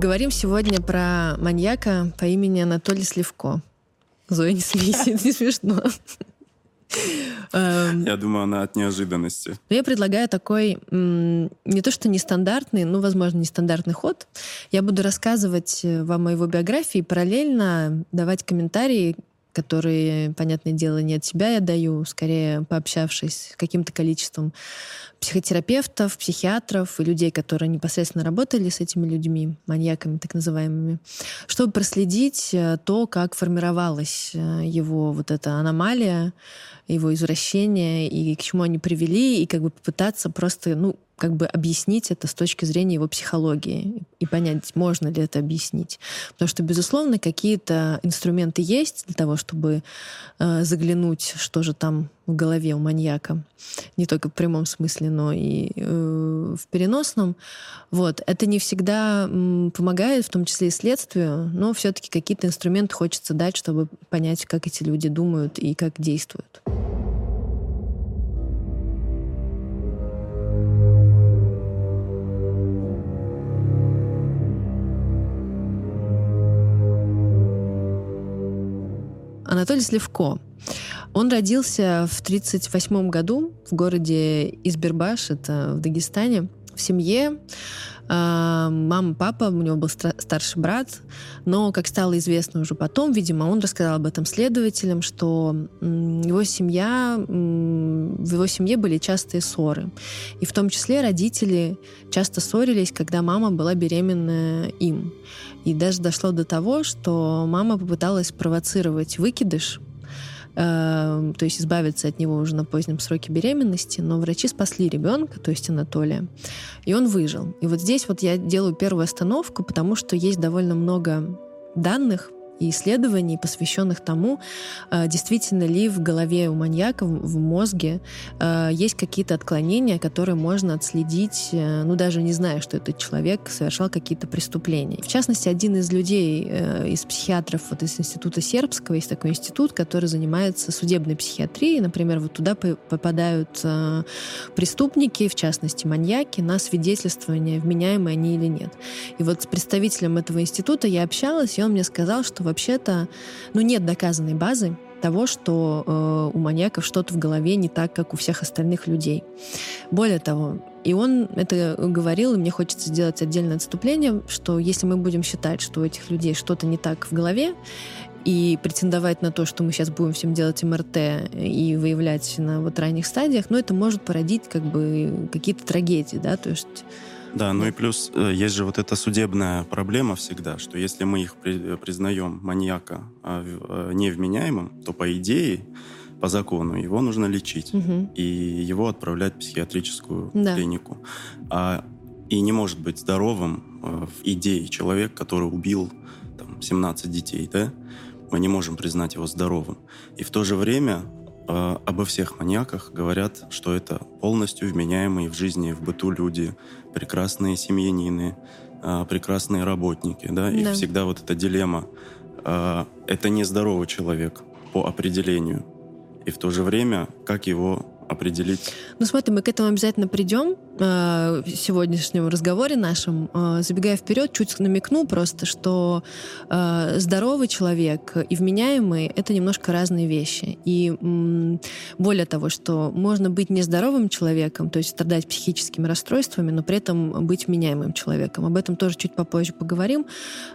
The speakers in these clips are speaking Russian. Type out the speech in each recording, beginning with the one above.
Поговорим сегодня про маньяка по имени Анатолий Сливко. Зоя, не смейся, это не смешно. Эм, Я думаю, она от неожиданности. Ну, я предлагаю такой не то что нестандартный, но, возможно, нестандартный ход. Я буду рассказывать э, вам о его биографии, параллельно давать комментарии которые, понятное дело, не от себя я даю, скорее пообщавшись с каким-то количеством психотерапевтов, психиатров и людей, которые непосредственно работали с этими людьми, маньяками так называемыми, чтобы проследить э, то, как формировалась э, его вот эта аномалия, его извращение, и к чему они привели, и как бы попытаться просто, ну, как бы объяснить это с точки зрения его психологии и понять, можно ли это объяснить. Потому что, безусловно, какие-то инструменты есть для того, чтобы э, заглянуть, что же там в голове у маньяка. Не только в прямом смысле, но и э, в переносном. Вот. Это не всегда м, помогает, в том числе и следствию, но все-таки какие-то инструменты хочется дать, чтобы понять, как эти люди думают и как действуют. Анатолий Сливко. Он родился в 1938 году в городе Избербаш, это в Дагестане, в семье. А, мама, папа, у него был старший брат, но, как стало известно уже потом, видимо, он рассказал об этом следователям, что его семья, в его семье были частые ссоры. И в том числе родители часто ссорились, когда мама была беременна им. И даже дошло до того, что мама попыталась провоцировать выкидыш, э, то есть избавиться от него уже на позднем сроке беременности, но врачи спасли ребенка, то есть Анатолия, и он выжил. И вот здесь вот я делаю первую остановку, потому что есть довольно много данных и исследований, посвященных тому, э, действительно ли в голове у маньяка, в мозге э, есть какие-то отклонения, которые можно отследить, э, ну даже не зная, что этот человек совершал какие-то преступления. В частности, один из людей, из психиатров вот из Института Сербского, есть такой институт, который занимается судебной психиатрией. Например, вот туда попадают преступники, в частности маньяки, на свидетельствование, вменяемые они или нет. И вот с представителем этого института я общалась, и он мне сказал, что вообще-то ну, нет доказанной базы того, что э, у маньяков что-то в голове не так, как у всех остальных людей. Более того, и он это говорил, и мне хочется сделать отдельное отступление, что если мы будем считать, что у этих людей что-то не так в голове, и претендовать на то, что мы сейчас будем всем делать МРТ и выявлять на вот ранних стадиях, ну, это может породить как бы какие-то трагедии, да, то есть да, ну и плюс э, есть же вот эта судебная проблема всегда, что если мы их при, признаем маньяка а, э, невменяемым, то по идее, по закону, его нужно лечить угу. и его отправлять в психиатрическую да. клинику. А, и не может быть здоровым э, в идее человек, который убил там, 17 детей, да? Мы не можем признать его здоровым. И в то же время э, обо всех маньяках говорят, что это полностью вменяемые в жизни, в быту люди, прекрасные семьянины, э, прекрасные работники, да, да. и всегда вот эта дилемма. Э, это нездоровый человек по определению. И в то же время, как его определить? Ну, смотри, мы к этому обязательно придем э, сегодняшнем разговоре нашем. Э, забегая вперед, чуть намекну просто, что э, здоровый человек и вменяемый — это немножко разные вещи. И более того, что можно быть нездоровым человеком, то есть страдать психическими расстройствами, но при этом быть вменяемым человеком. Об этом тоже чуть попозже поговорим.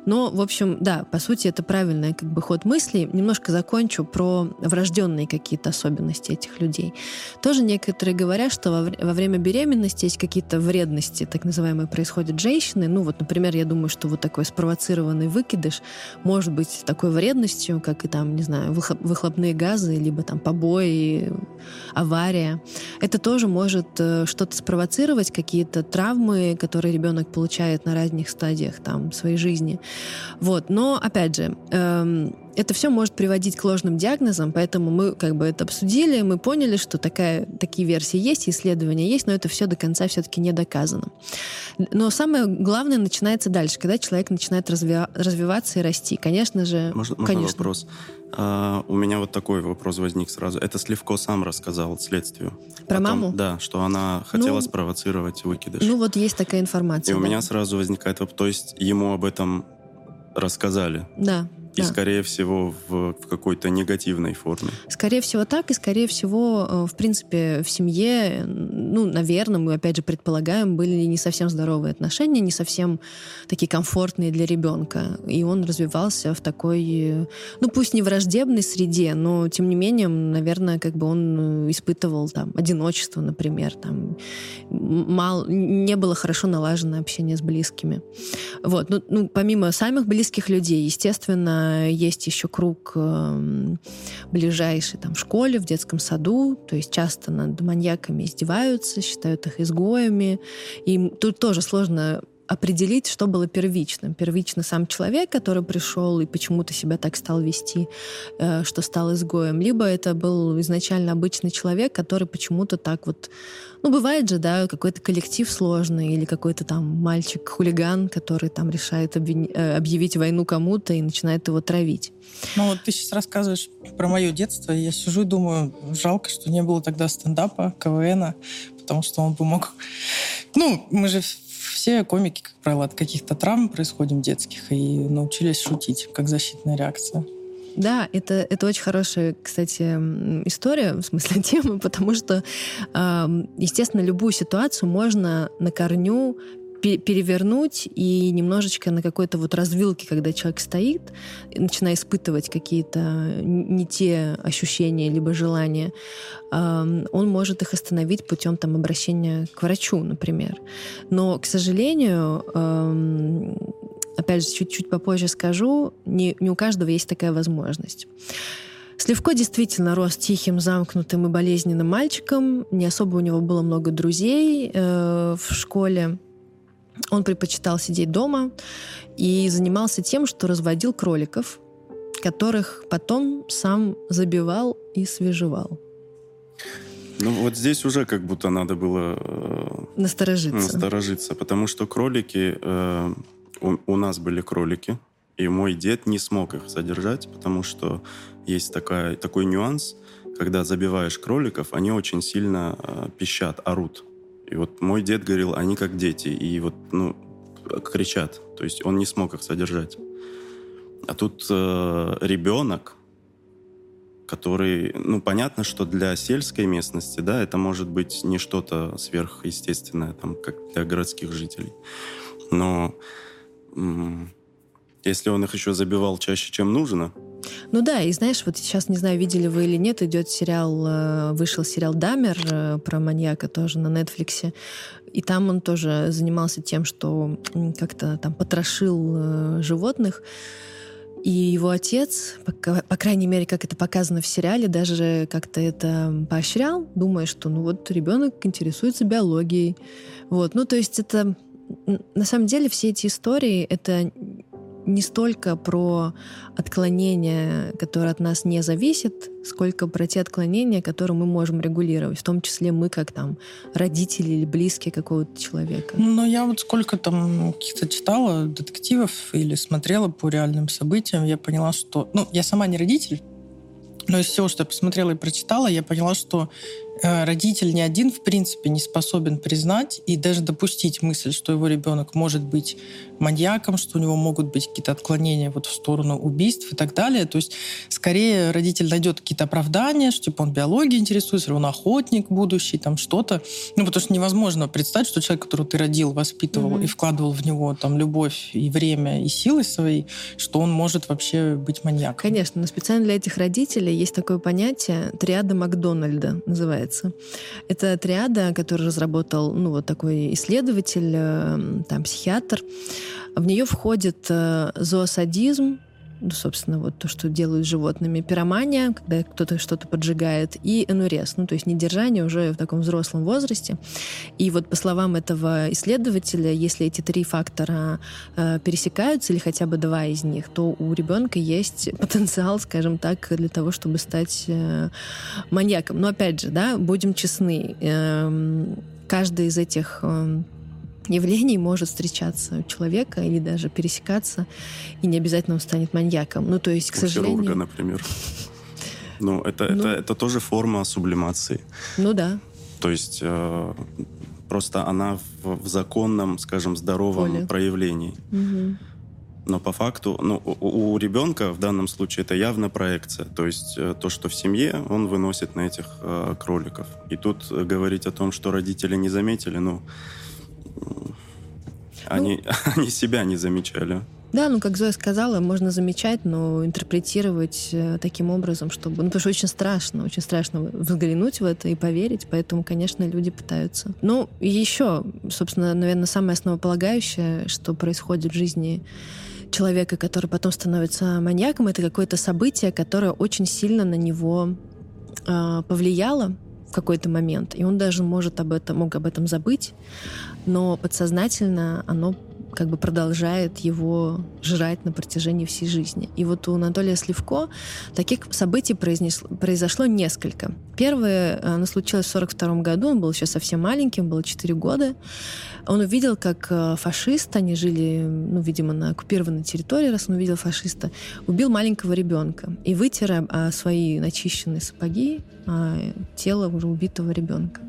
Но, в общем, да, по сути, это правильный как бы ход мыслей. Немножко закончу про врожденные какие-то особенности этих людей. Тоже некоторые говорят, что во, во время беременности есть какие-то вредности, так называемые, происходят женщины. Ну вот, например, я думаю, что вот такой спровоцированный выкидыш может быть такой вредностью, как и там, не знаю, выхлопные газы, либо там побои, авария. Это тоже может э, что-то спровоцировать, какие-то травмы, которые ребенок получает на разных стадиях там своей жизни. Вот. Но, опять же, эм, это все может приводить к ложным диагнозам, поэтому мы как бы это обсудили, мы поняли, что такая, такие версии есть, исследования есть, но это все до конца все-таки не доказано. Но самое главное начинается дальше, когда человек начинает разви- развиваться и расти. Конечно же... Можно, можно конечно. вопрос? А, у меня вот такой вопрос возник сразу. Это Сливко сам рассказал следствию. Про Потом- маму? Да, что она хотела Ну, спровоцировать выкидыш. Ну вот есть такая И информация. у да. меня сразу возникает вопрос, то есть ему об этом рассказали. Да. И, да. скорее всего, в, в какой-то негативной форме. Скорее всего так, и скорее всего, э, в принципе, в семье, ну, наверное, мы опять же предполагаем, были не совсем здоровые отношения, не совсем такие комфортные для ребенка. И он развивался в такой, э, ну, пусть не враждебной среде, но тем не менее, наверное, как бы он э, испытывал там одиночество, например, там мало, не было хорошо налажено общение с близкими. Вот, ну, ну, помимо самых близких людей, естественно, есть еще круг эм, ближайший там в школе, в детском саду, то есть часто над маньяками издеваются, считают их изгоями. И тут тоже сложно определить, что было первичным. Первично сам человек, который пришел и почему-то себя так стал вести, э, что стал изгоем. Либо это был изначально обычный человек, который почему-то так вот... Ну, бывает же, да, какой-то коллектив сложный или какой-то там мальчик-хулиган, который там решает э, объявить войну кому-то и начинает его травить. Ну вот ты сейчас рассказываешь про мое детство, и я сижу и думаю, жалко, что не было тогда стендапа, КВНа, потому что он бы мог... Ну, мы же все комики, как правило, от каких-то травм происходим детских, и научились шутить, как защитная реакция. Да, это, это очень хорошая, кстати, история, в смысле темы, потому что, естественно, любую ситуацию можно на корню перевернуть и немножечко на какой-то вот развилке, когда человек стоит, начиная испытывать какие-то не те ощущения либо желания, он может их остановить путем там обращения к врачу, например. Но, к сожалению, опять же, чуть-чуть попозже скажу, не, не у каждого есть такая возможность. Сливко действительно рос тихим, замкнутым и болезненным мальчиком. Не особо у него было много друзей э, в школе. Он предпочитал сидеть дома и занимался тем, что разводил кроликов, которых потом сам забивал и свежевал. Ну, вот здесь уже как будто надо было э, Насторожиться. насторожиться, потому что кролики... э, у, у нас были кролики, и мой дед не смог их содержать, потому что есть такая, такой нюанс, когда забиваешь кроликов, они очень сильно э, пищат, орут. И вот мой дед говорил, они как дети, и вот, ну, кричат. То есть он не смог их содержать. А тут э, ребенок, который, ну, понятно, что для сельской местности, да, это может быть не что-то сверхъестественное, там, как для городских жителей. Но если он их еще забивал чаще, чем нужно, Ну да, и знаешь, вот сейчас, не знаю, видели вы или нет, идет сериал, э, вышел сериал «Дамер» э, про маньяка тоже на Нетфликсе. И там он тоже занимался тем, что как-то там потрошил э, животных. И его отец, по, по крайней мере, как это показано в сериале, даже как-то это поощрял, думая, что ну вот ребенок интересуется биологией. Вот, ну то есть это на самом деле все эти истории это не столько про отклонения, которые от нас не зависят, сколько про те отклонения, которые мы можем регулировать, в том числе мы как там родители или близкие какого-то человека. Ну, я вот сколько там каких-то читала детективов или смотрела по реальным событиям, я поняла, что... Ну, я сама не родитель, но из всего, что я посмотрела и прочитала, я поняла, что родитель ни один, в принципе, не способен признать и даже допустить мысль, что его ребенок может быть маньяком, что у него могут быть какие-то отклонения вот в сторону убийств и так далее. То есть, скорее, родитель найдет какие-то оправдания, что типа он биологией интересуется, он охотник будущий, там что-то. Ну, потому что невозможно представить, что человек, которого ты родил, воспитывал Мгм. и вкладывал в него там любовь и время, и силы свои, что он может вообще быть маньяком. Конечно, но специально для этих родителей есть такое понятие триада Макдональда называется. Это триада, которую разработал ну вот такой исследователь, э, там психиатр. В нее входит э, зоосадизм, ну, собственно, вот то, что делают животными. Пиромания, когда кто-то что-то поджигает, и энурез, ну, то есть недержание уже в таком взрослом возрасте. И вот по словам этого исследователя, если эти три фактора э, пересекаются, или хотя бы два из них, то у ребенка есть потенциал, скажем так, для того, чтобы стать э, маньяком. Но опять же, да, будем честны, э, каждый из этих э, явлений может встречаться у человека или даже пересекаться, и не обязательно он станет маньяком. Ну, то есть, к у сожалению... Хирурга, например. Ну, это, ну, это, это тоже форма сублимации. Ну да. То есть э, просто она в, в законном, скажем, здоровом Поле. проявлении. Угу. Но по факту, ну, у, у ребенка в данном случае это явно проекция. То есть э, то, что в семье, он выносит на этих э, кроликов. И тут говорить о том, что родители не заметили, ну, они, ну, они себя не замечали. Да, ну, как Зоя сказала, можно замечать, но интерпретировать э, таким образом, чтобы... Ну, потому что очень страшно, очень страшно взглянуть в это и поверить, поэтому, конечно, люди пытаются. Ну, и еще, собственно, наверное, самое основополагающее, что происходит в жизни человека, который потом становится маньяком, это какое-то событие, которое очень сильно на него э, повлияло в какой-то момент, и он даже может об этом, мог об этом забыть, но подсознательно оно как бы продолжает его жрать на протяжении всей жизни. И вот у Анатолия Сливко таких событий произнесло, произошло несколько. Первое, оно случилось в 42 году, он был еще совсем маленьким, было 4 года. Он увидел, как э, фашист, они жили, ну, видимо, на оккупированной территории, раз он увидел фашиста, убил маленького ребенка и вытер а, свои начищенные сапоги а, тело уже убитого ребенка.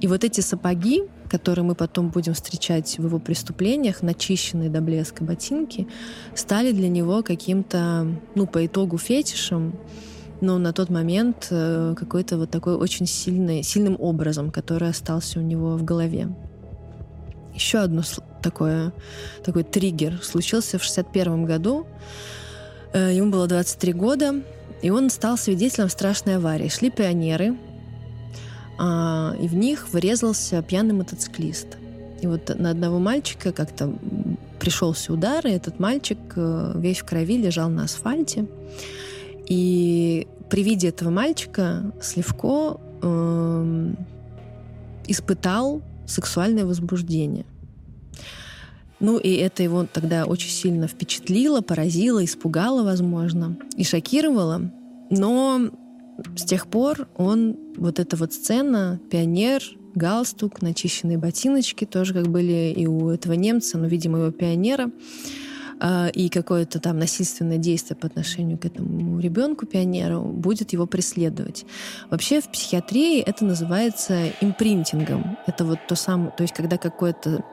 И вот эти сапоги, которые мы потом будем встречать в его преступлениях, начищенные до блеска ботинки, стали для него каким-то, ну, по итогу фетишем, но на тот момент э, какой-то вот такой очень сильный, сильным образом, который остался у него в голове. Еще одно такое, такой триггер случился в 61 году. Э, ему было 23 года, и он стал свидетелем страшной аварии. Шли пионеры, и в них врезался пьяный мотоциклист. И вот на одного мальчика как-то пришелся удар, и этот мальчик э, весь в крови лежал на асфальте. И при виде этого мальчика Сливко э, испытал сексуальное возбуждение. Ну, и это его тогда очень сильно впечатлило, поразило, испугало, возможно, и шокировало. Но с тех пор он, вот эта вот сцена, пионер, галстук, начищенные ботиночки, тоже как были и у этого немца, но, видимо, его пионера, а, и какое-то там насильственное действие по отношению к этому ребенку-пионеру будет его преследовать. Вообще в психиатрии это называется импринтингом. Это вот то самое, то есть когда какое-то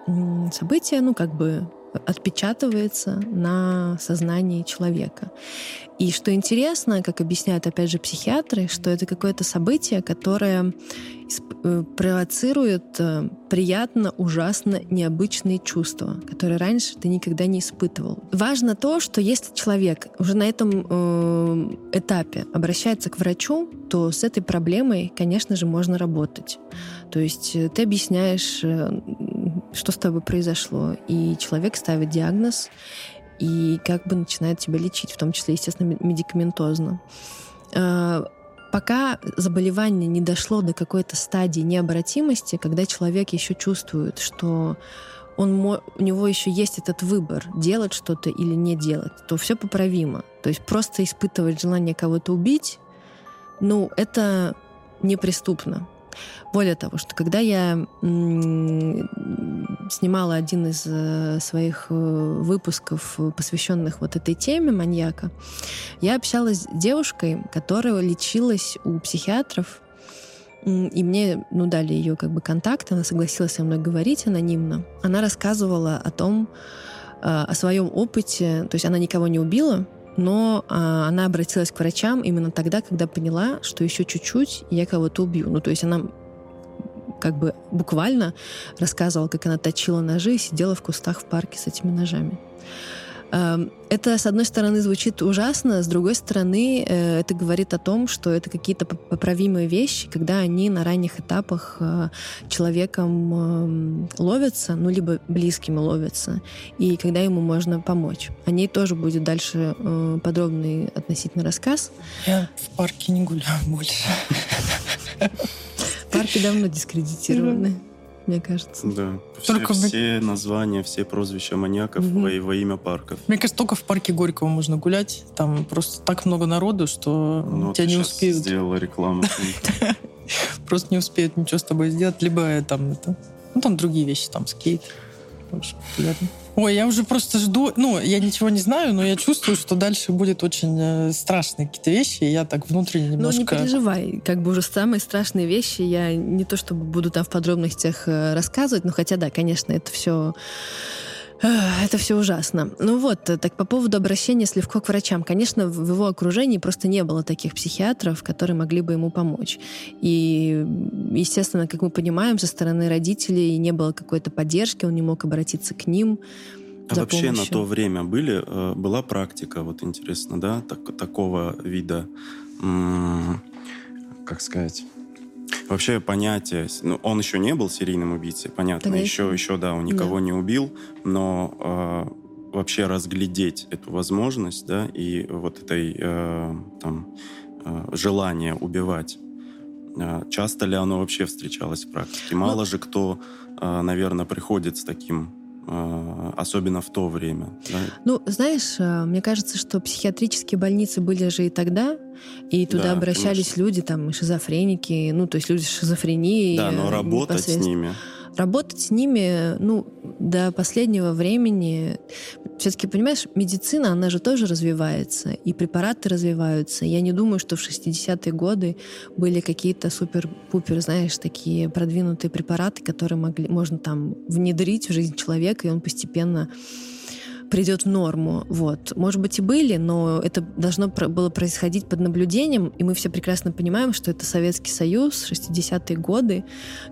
событие, ну как бы отпечатывается на сознании человека. И что интересно, как объясняют опять же психиатры, что это какое-то событие, которое э, провоцирует э, приятно, ужасно необычные чувства, которые раньше ты никогда не испытывал. Важно то, что если человек уже на этом э, этапе обращается к врачу, то с этой проблемой, конечно же, можно работать. То есть ты объясняешь, что с тобой произошло, и человек ставит диагноз, и как бы начинает тебя лечить, в том числе, естественно, медикаментозно. А, пока заболевание не дошло до какой-то стадии необратимости, когда человек еще чувствует, что он, у него еще есть этот выбор, делать что-то или не делать, то все поправимо. То есть просто испытывать желание кого-то убить, ну, это неприступно. Более того, что когда я снимала один из э, своих э, выпусков, посвященных вот этой теме маньяка, я общалась с девушкой, которая лечилась у психиатров, и мне, ну, дали ее как бы контакт, она согласилась со мной говорить анонимно. Она рассказывала о том, э, о своем опыте, то есть она никого не убила, но а, она обратилась к врачам именно тогда, когда поняла, что еще чуть-чуть я кого-то убью. Ну, то есть она как бы буквально рассказывала, как она точила ножи и сидела в кустах в парке с этими ножами. Эм, это, с одной стороны, звучит ужасно, с другой стороны, э, это говорит о том, что это какие-то поправимые вещи, когда они на ранних этапах э, человеком эм, ловятся, ну, либо близкими ловятся, и когда ему можно помочь. О ней тоже будет дальше э, подробный относительно рассказ. Я в парке не гуляю больше. Парки давно дискредитированы мне кажется. Да. Только все, все названия, все прозвища маньяков угу. во, во имя парков. Мне кажется, только в парке Горького можно гулять. Там просто так много народу, что ну, тебя не успеют. сделала рекламу. Просто не успеют ничего с тобой сделать. Либо там это... Ну, там другие вещи, там скейт. Очень популярно. Ой, я уже просто жду. Ну, я ничего не знаю, но я чувствую, что дальше будет очень э, страшные какие-то вещи, и я так внутренне немножко... Ну, не переживай. Как бы уже самые страшные вещи я не то чтобы буду там в подробностях э, рассказывать, но хотя, да, конечно, это все это все ужасно. Ну вот, э, так по поводу обращения Сливко к врачам. Конечно, в его окружении просто не было таких психиатров, которые могли бы ему помочь. И, естественно, как мы понимаем, со стороны родителей не было какой-то поддержки, он не мог обратиться к ним. А вообще помощью. на то время были, э, была практика, вот интересно, да, так, такого вида, как сказать, Вообще понятие, ну, он еще не был серийным убийцей, понятно, Тогда еще, еще, да, он никого да. не убил, но э, вообще разглядеть эту возможность, да, и вот этой э, там э, желание убивать, э, часто ли оно вообще встречалось в практике? Мало ну, же кто, э, наверное, приходит с таким особенно в то время. Да? Ну, знаешь, э, мне кажется, что психиатрические больницы были же и тогда, и туда да, обращались конечно. люди, там, шизофреники, ну, то есть люди с шизофренией. Да, но работать с ними работать с ними, ну, до последнего времени, все-таки, понимаешь, медицина, она же тоже развивается, и препараты развиваются. Я не думаю, что в 60-е годы были какие-то супер-пупер, знаешь, такие продвинутые препараты, которые могли, можно там внедрить в жизнь человека, и он постепенно придет в норму. Вот. Может быть, и были, но это должно было происходить под наблюдением, и мы все прекрасно понимаем, что это Советский Союз, 60-е годы,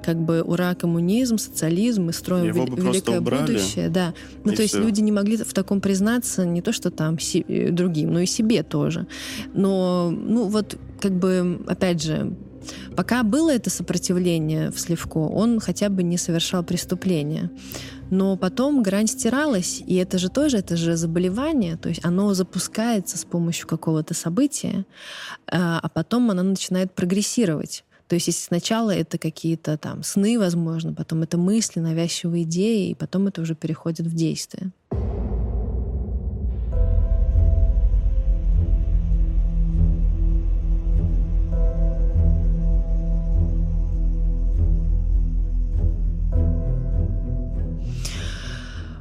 как бы ура, коммунизм, социализм, мы строим Его вел- великое убрали, будущее. Да. Ну, то есть все. люди не могли в таком признаться не то, что там си- э, другим, но и себе тоже. Но, ну, вот, как бы, опять же, Пока было это сопротивление в Сливко, он хотя бы не совершал преступления. Но потом грань стиралась, и это же тоже, это же заболевание, то есть оно запускается с помощью какого-то события, а, а потом оно начинает прогрессировать. То есть если сначала это какие-то там сны, возможно, потом это мысли, навязчивые идеи, и потом это уже переходит в действие.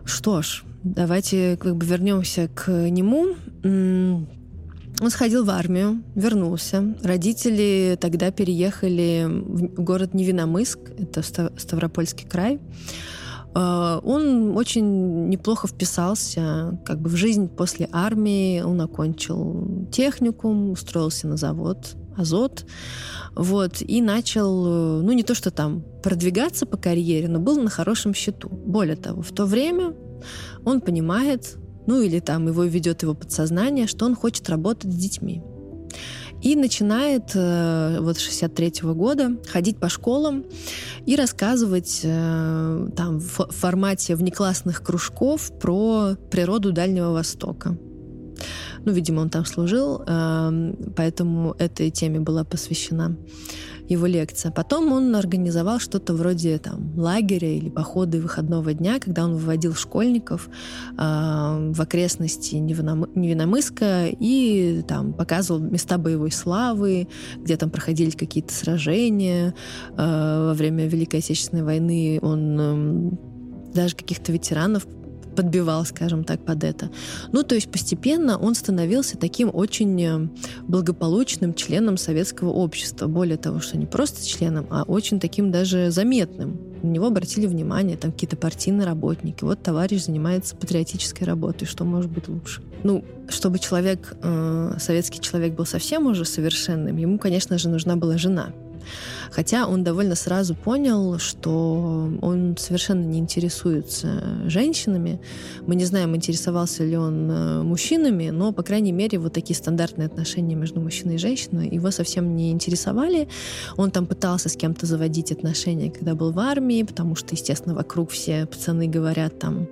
Что ж, давайте как бы вернемся к нему. Он сходил в армию, вернулся. Родители тогда переехали в город Невиномыск, это Ставропольский край. А, он очень неплохо вписался как бы в жизнь после армии. Он окончил техникум, устроился на завод Азот. Вот, и начал, ну не то что там продвигаться по карьере, но был на хорошем счету. Более того, в то время он понимает, ну или там его ведет его подсознание, что он хочет работать с детьми. И начинает э, вот 63 -го года ходить по школам и рассказывать э, там в формате внеклассных кружков про природу Дальнего Востока. Ну, видимо, он там служил, эм, поэтому этой теме была посвящена его лекция. Потом он организовал что-то вроде там лагеря или похода выходного дня, когда он выводил школьников э, в окрестности Невиномыска и там показывал места боевой славы, где там проходили какие-то сражения. Э, во время Великой Отечественной войны он э, даже каких-то ветеранов подбивал, скажем так, под это. Ну, то есть постепенно он становился таким очень э, благополучным членом советского общества. Более того, что не просто членом, а очень таким даже заметным. На него обратили внимание там какие-то партийные работники. Вот товарищ занимается патриотической работой. Что может быть лучше? Ну, чтобы человек, э, советский человек был совсем уже совершенным, ему, конечно же, нужна была жена. Хотя он довольно сразу понял, что он совершенно не интересуется женщинами. Мы не знаем, интересовался ли он э, мужчинами, но, по крайней мере, вот такие стандартные отношения между мужчиной и женщиной его совсем не интересовали. Он там пытался с кем-то заводить отношения, когда был в армии, потому что, естественно, вокруг все пацаны говорят там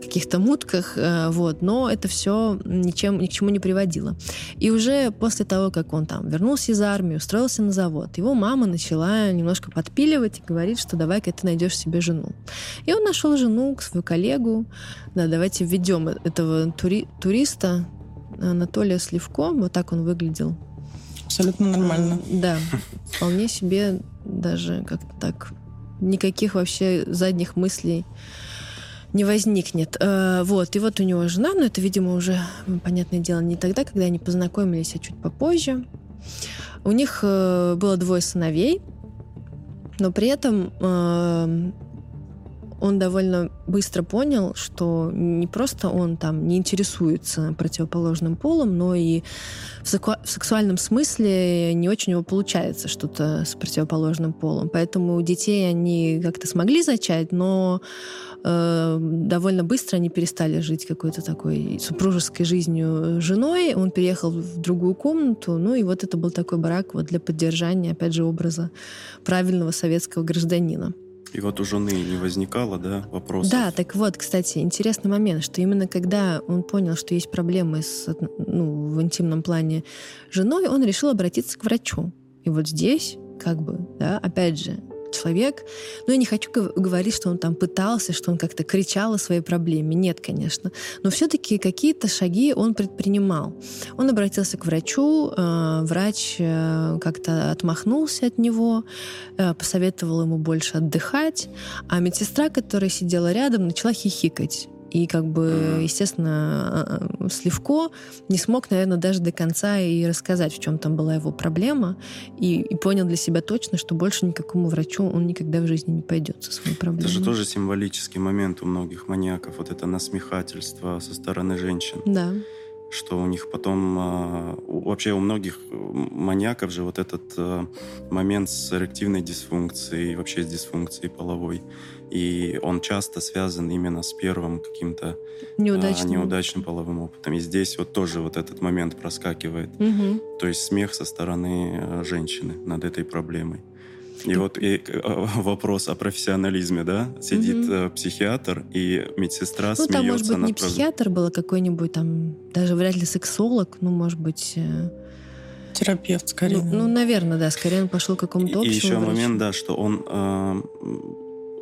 каких-то мутках, э, вот, но это все ничем, ни к чему не приводило. И уже после того, как он там вернулся из армии, устроился на завод, его мама начала немножко подпиливать и говорит, что давай-ка ты найдешь себе жену. И он нашел жену, свою коллегу. Да, давайте введем этого тури туриста Анатолия Сливко, вот так он выглядел. Абсолютно нормально. Да, вполне себе даже как-то так никаких вообще задних мыслей не возникнет. Э, вот, и вот у него жена, но это, видимо, уже, понятное дело, не тогда, когда они познакомились, а чуть попозже. У них э, было двое сыновей, но при этом э, он довольно быстро понял, что не просто он там не интересуется противоположным полом, но и в, сексуальном смысле не очень у него получается что-то с противоположным полом. Поэтому детей они как-то смогли зачать, но э, довольно быстро они перестали жить какой-то такой супружеской жизнью женой. Он переехал в другую комнату. Ну и вот это был такой брак вот для поддержания, опять же, образа правильного советского гражданина. И вот у жены не возникало, да, вопросов? Да, так вот, кстати, интересный момент, что именно когда он понял, что есть проблемы с, ну, в интимном плане женой, он решил обратиться к врачу. И вот здесь, как бы, да, опять же, человек. Но я не хочу говорить, что он там пытался, что он как-то кричал о своей проблеме. Нет, конечно. Но все-таки какие-то шаги он предпринимал. Он обратился к врачу, э, врач э, как-то отмахнулся от него, э, посоветовал ему больше отдыхать, а медсестра, которая сидела рядом, начала хихикать. И как бы, естественно, э, Сливко не смог, наверное, даже до конца и рассказать, в чем там была его проблема, и, и понял для себя точно, что больше никакому врачу он никогда в жизни не пойдет со своей проблемой. Это же тоже символический момент у многих маньяков, вот это насмехательство со стороны женщин. Да что у них потом а, вообще у многих маньяков же вот этот а, момент с эрективной дисфункцией, вообще с дисфункцией половой. И он часто связан именно с первым каким-то неудачным. А, неудачным половым опытом. И здесь вот тоже вот этот момент проскакивает. Угу. То есть смех со стороны женщины над этой проблемой. И вот и, э, вопрос о профессионализме, да? Сидит угу. психиатр, и медсестра ну, смеется. Ну, там, может быть, не психиатр был, а какой-нибудь там, даже вряд ли сексолог, ну, может быть... Э, Терапевт, скорее. Ну, ну, наверное, да, скорее он пошел к какому-то И еще врачу. момент, да, что он, э,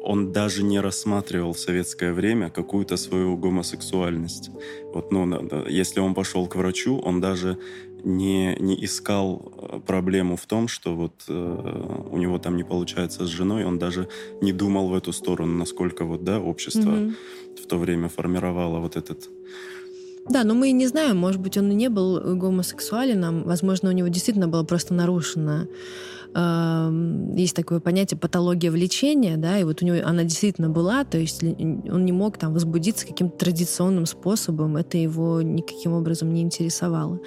он даже не рассматривал в советское время какую-то свою гомосексуальность. Вот, ну, если он пошел к врачу, он даже не, не искал э, проблему в том, что вот э, у него там не получается с женой, он даже не думал в эту сторону, насколько вот, да, общество mm-hmm. в то время формировало вот этот да, но мы и не знаем, может быть, он и не был гомосексуален, возможно, у него действительно было просто нарушено есть такое понятие патология влечения, да, и вот у него она действительно была, то есть он не мог там возбудиться каким-то традиционным способом, это его никаким образом не интересовало.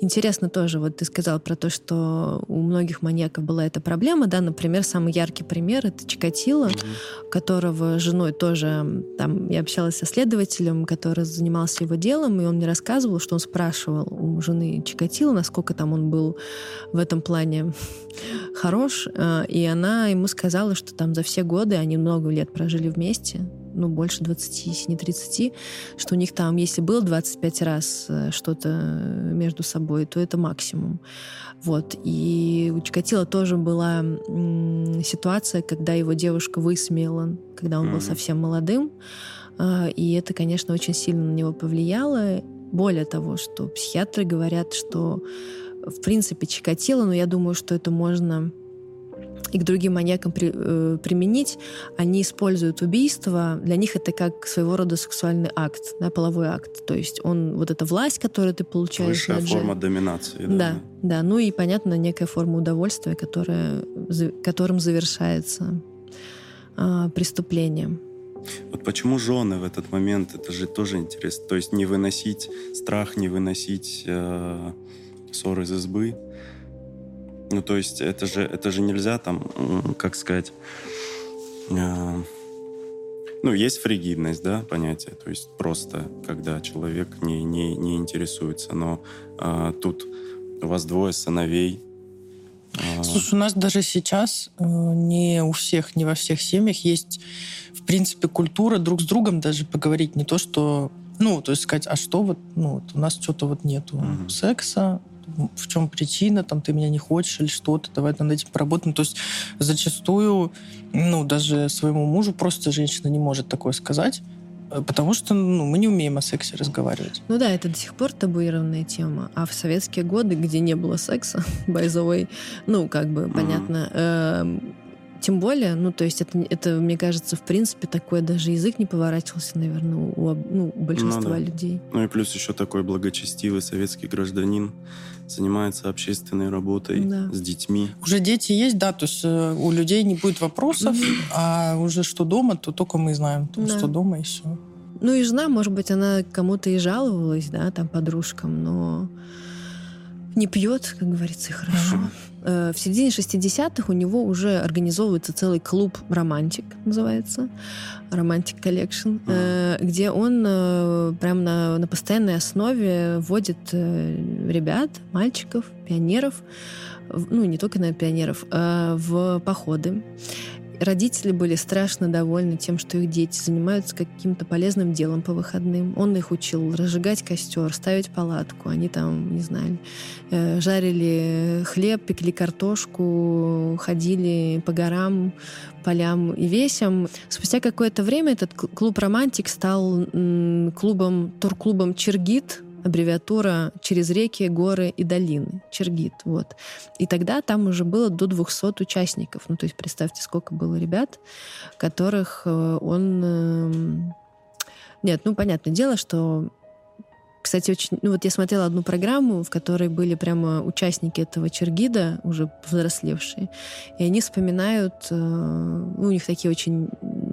Интересно тоже, вот ты сказал про то, что у многих маньяков была эта проблема, да, например, самый яркий пример — это Чикатило, mm-hmm. которого женой тоже, там, я общалась со следователем, который занимался его делом, и он мне рассказывал, что он спрашивал у жены Чикатило, насколько там он был в этом плане хорош, э, и она ему сказала, что там за все годы они много лет прожили вместе, ну, больше 20, если не 30, что у них там, если было 25 раз э, что-то между собой, то это максимум. Вот. И у Чикатила тоже была ситуация, когда его девушка высмеяла, когда он mm-hmm. был совсем молодым, э, и это, конечно, очень сильно на него повлияло. Более того, что психиатры говорят, что в принципе, Чикатило, но я думаю, что это можно и к другим маньякам при, э, применить, они используют убийство, для них это как своего рода сексуальный акт, да, половой акт. То есть он, вот эта власть, которую ты получаешь... Высшая форма доминации. Да. да, да. Ну и, понятно, некая форма удовольствия, которая, которым завершается э, преступление. Вот почему жены в этот момент, это же тоже интересно. То есть не выносить страх, не выносить... Э ссор из избы. Ну, то есть это же, это же нельзя там, как сказать... Э, ну, есть фригидность, да, понятие. То есть просто, когда человек не, не, не интересуется. Но э, тут у вас двое сыновей, а. Слушай, у нас даже сейчас э, не у всех, не во всех семьях есть, в принципе, культура друг с другом даже поговорить. Не то, что, ну, то есть сказать, а что вот, ну, вот у нас что-то вот нету mm-hmm. секса, в чем причина, там, ты меня не хочешь или что-то, давай над этим поработаем. То есть зачастую, ну, даже своему мужу просто женщина не может такое сказать, Э, потому что ну, мы не умеем о сексе разговаривать. Ну да, это до сих пор табуированная тема. А в советские годы, где не было секса, by the way, ну, как бы, mm-hmm. понятно, э, тем более, ну, то есть это, это, мне кажется, в принципе, такой даже язык не поворачивался, наверное, у, ну, у большинства ну, да. людей. Ну и плюс еще такой благочестивый советский гражданин занимается общественной работой да. с детьми. Уже дети есть, да, то есть э, у людей не будет вопросов, а уже что дома, то только мы знаем, то, да. что дома и все. Ну и жена, может быть, она кому-то и жаловалась, да, там, подружкам, но не пьет, как говорится, и хорошо. В середине 60-х у него уже организовывается целый клуб «Романтик», называется, «Romantic Collection», uh-huh. где он э, прям на, на постоянной основе вводит ребят, мальчиков, пионеров, ну, не только на пионеров, в походы родители были страшно довольны тем, что их дети занимаются каким-то полезным делом по выходным. Он их учил разжигать костер, ставить палатку. Они там, не знаю, э, жарили хлеб, пекли картошку, ходили по горам, полям и весям. Спустя какое-то время этот клуб «Романтик» стал клубом, турклубом «Чергит», аббревиатура «Через реки, горы и долины», Чергит, вот. И тогда там уже было до 200 участников. Ну, то есть представьте, сколько было ребят, которых э, он... Эм, нет, ну, понятное дело, что кстати, очень... Ну, вот я смотрела одну программу, в которой были прямо участники этого Чергида, уже взрослевшие, и они вспоминают... Э, ну, у них такие очень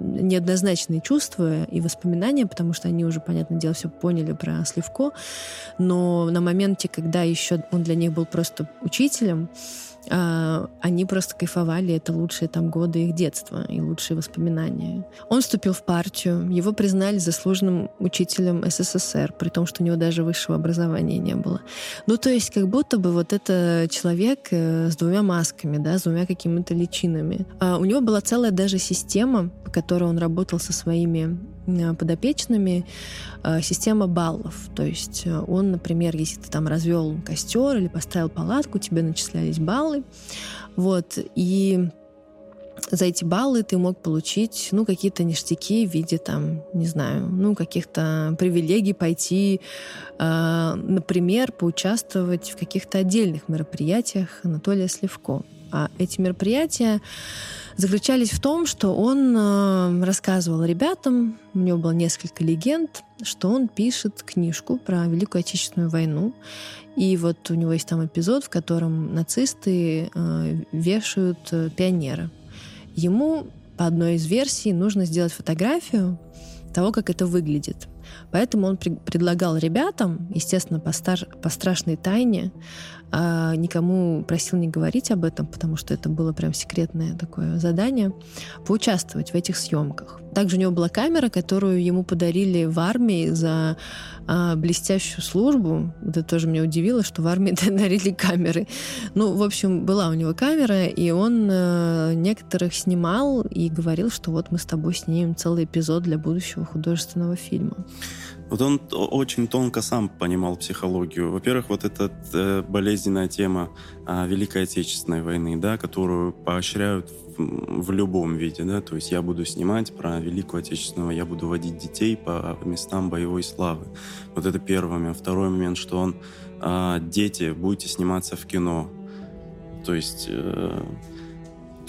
неоднозначные чувства и воспоминания, потому что они уже, понятное дело, все поняли про Сливко, но на моменте, когда еще он для них был просто учителем, они просто кайфовали, это лучшие там годы их детства и лучшие воспоминания. Он вступил в партию, его признали заслуженным учителем СССР, при том, что у него даже высшего образования не было. Ну, то есть как будто бы вот это человек э, с двумя масками, да, с двумя какими-то личинами. А у него была целая даже система, по которой он работал со своими подопечными э, система баллов. То есть э, он, например, если ты там развел костер или поставил палатку, тебе начислялись баллы. Вот. И за эти баллы ты мог получить, ну, какие-то ништяки в виде, там, не знаю, ну, каких-то привилегий пойти, э, например, поучаствовать в каких-то отдельных мероприятиях Анатолия Сливко. А эти мероприятия заключались в том, что он э, рассказывал ребятам, у него было несколько легенд, что он пишет книжку про Великую Отечественную войну. И вот у него есть там эпизод, в котором нацисты э, вешают э, пионера. Ему, по одной из версий, нужно сделать фотографию того, как это выглядит. Поэтому он при- предлагал ребятам, естественно, по, стар- по страшной тайне, а никому просил не говорить об этом, потому что это было прям секретное такое задание, поучаствовать в этих съемках. Также у него была камера, которую ему подарили в армии за а, блестящую службу. Это тоже меня удивило, что в армии дарили камеры. Ну, в общем, была у него камера, и он а, некоторых снимал и говорил, что вот мы с тобой снимем целый эпизод для будущего художественного фильма. Вот он очень тонко сам понимал психологию. Во-первых, вот эта э, болезненная тема э, Великой Отечественной войны, да, которую поощряют в, в любом виде, да, то есть я буду снимать про Великую Отечественную, я буду водить детей по местам боевой славы. Вот это первый момент. Второй момент, что он, э, дети, будете сниматься в кино. То есть... Э,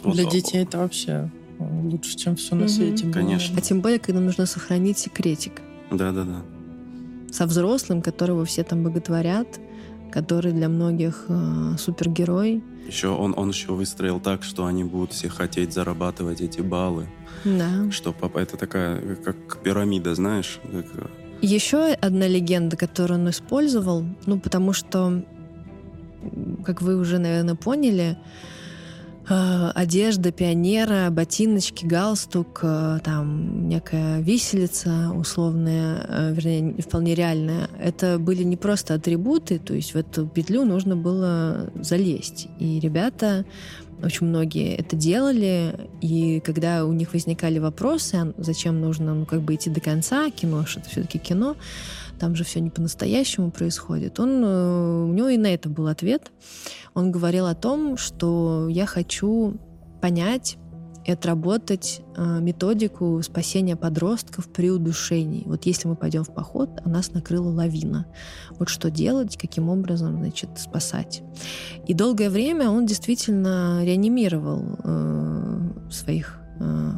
Для вот, детей это вообще лучше, чем все на свете. Конечно. А тем более, когда нужно сохранить секретик. Да-да-да. Со взрослым, которого все там боготворят, который для многих э, супергерой. Еще он, он еще выстроил так, что они будут все хотеть зарабатывать эти баллы. Да. Что папа, это такая, как пирамида, знаешь? Как... Э, еще одна легенда, которую он использовал, ну, потому что как вы уже, наверное, поняли, э, одежда пионера, ботиночки, галстук, э, там некая виселица условная, э, вернее, вполне реальная. Это были не просто атрибуты, то есть в эту петлю нужно было залезть. И ребята очень многие это делали, и когда у них возникали вопросы, а зачем нужно ну, как бы идти до конца, кино, что это все-таки кино, там же все не по-настоящему происходит. Он, у него и на это был ответ. Он говорил о том, что я хочу понять и отработать э, методику спасения подростков при удушении. Вот если мы пойдем в поход, а нас накрыла лавина. Вот что делать, каким образом, значит, спасать. И долгое время он действительно реанимировал э, своих э,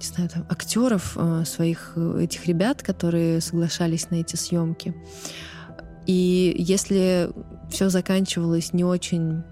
не знаю, там, актеров, э, своих э, этих ребят, которые соглашались на эти съемки. И если все заканчивалось не очень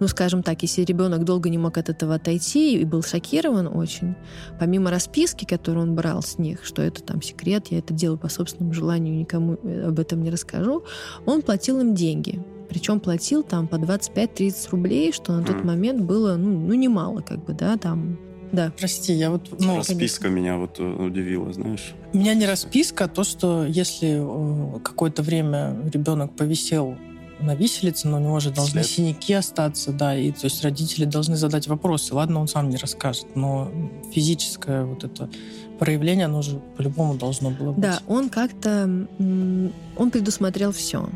ну, скажем так, если ребенок долго не мог от этого отойти и был шокирован очень, помимо расписки, которую он брал с них, что это там секрет, я это делаю по собственному желанию, никому э, об этом не расскажу, он платил им деньги. Причем платил там по 25-30 рублей, что на тот момент было, ну, ну немало, как бы, да, там да. Прости, я вот... Ну, расписка конечно. меня вот э, удивила, знаешь. Меня не расписка, а то, что если э, какое-то время ребенок повисел на виселице, но у него же должны След. синяки остаться, да, и то есть родители должны задать вопросы. Ладно, он сам не расскажет, но физическое вот это проявление, оно же по-любому должно было быть. Да, он как-то, он предусмотрел все.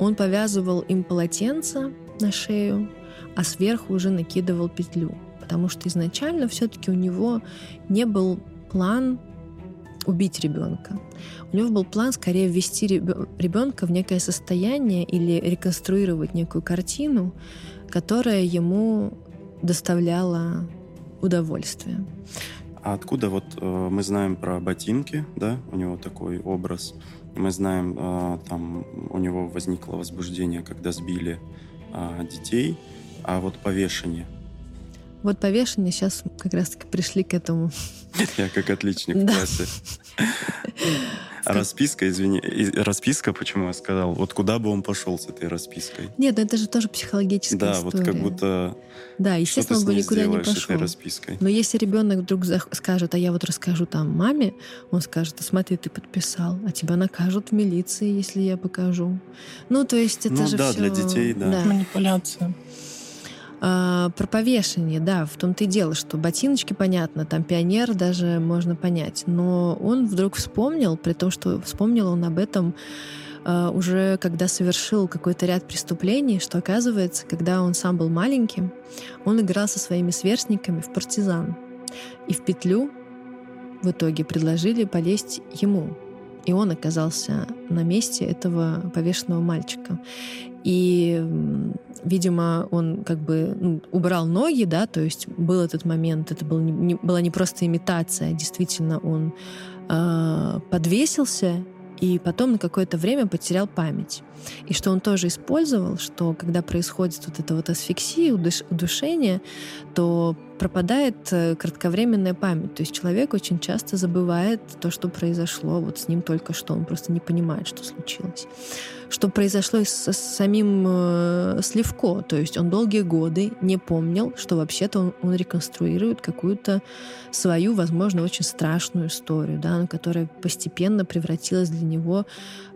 Он повязывал им полотенце на шею, а сверху уже накидывал петлю потому что изначально все-таки у него не был план убить ребенка. У него был план скорее ввести ребенка в некое состояние или реконструировать некую картину, которая ему доставляла удовольствие. А откуда вот э, мы знаем про ботинки, да, у него такой образ. Мы знаем, э, там у него возникло возбуждение, когда сбили э, детей, а вот повешение – вот повешение сейчас как раз-таки пришли к этому. Я как отличник в классе. А расписка, извини, расписка, почему я сказал, вот куда бы он пошел с этой распиской? Нет, ну это же тоже психологическая да, история. Да, вот как будто Да, естественно, он бы никуда не пошел. распиской. Но если ребенок вдруг скажет, а я вот расскажу там маме, он скажет, а смотри, ты подписал, а тебя накажут в милиции, если я покажу. Ну, то есть это ну, же да, все... для детей, да. да. Манипуляция. А, про повешение, да, в том-то и дело, что ботиночки, понятно, там пионер даже можно понять. Но он вдруг вспомнил, при том, что вспомнил он об этом а, уже когда совершил какой-то ряд преступлений, что оказывается, когда он сам был маленьким, он играл со своими сверстниками в партизан. И в петлю в итоге предложили полезть ему. И он оказался на месте этого повешенного мальчика. И, видимо, он как бы ну, убрал ноги, да, то есть был этот момент, это был не, была не просто имитация, а действительно он э, подвесился и потом на какое-то время потерял память. И что он тоже использовал, что когда происходит вот это вот асфиксия, удушение, то пропадает э, кратковременная память. То есть человек очень часто забывает то, что произошло вот с ним только что. Он просто не понимает, что случилось что произошло с, с самим э, Сливко. То есть он долгие годы не помнил, что вообще-то он, он реконструирует какую-то свою, возможно, очень страшную историю, да, которая постепенно превратилась для него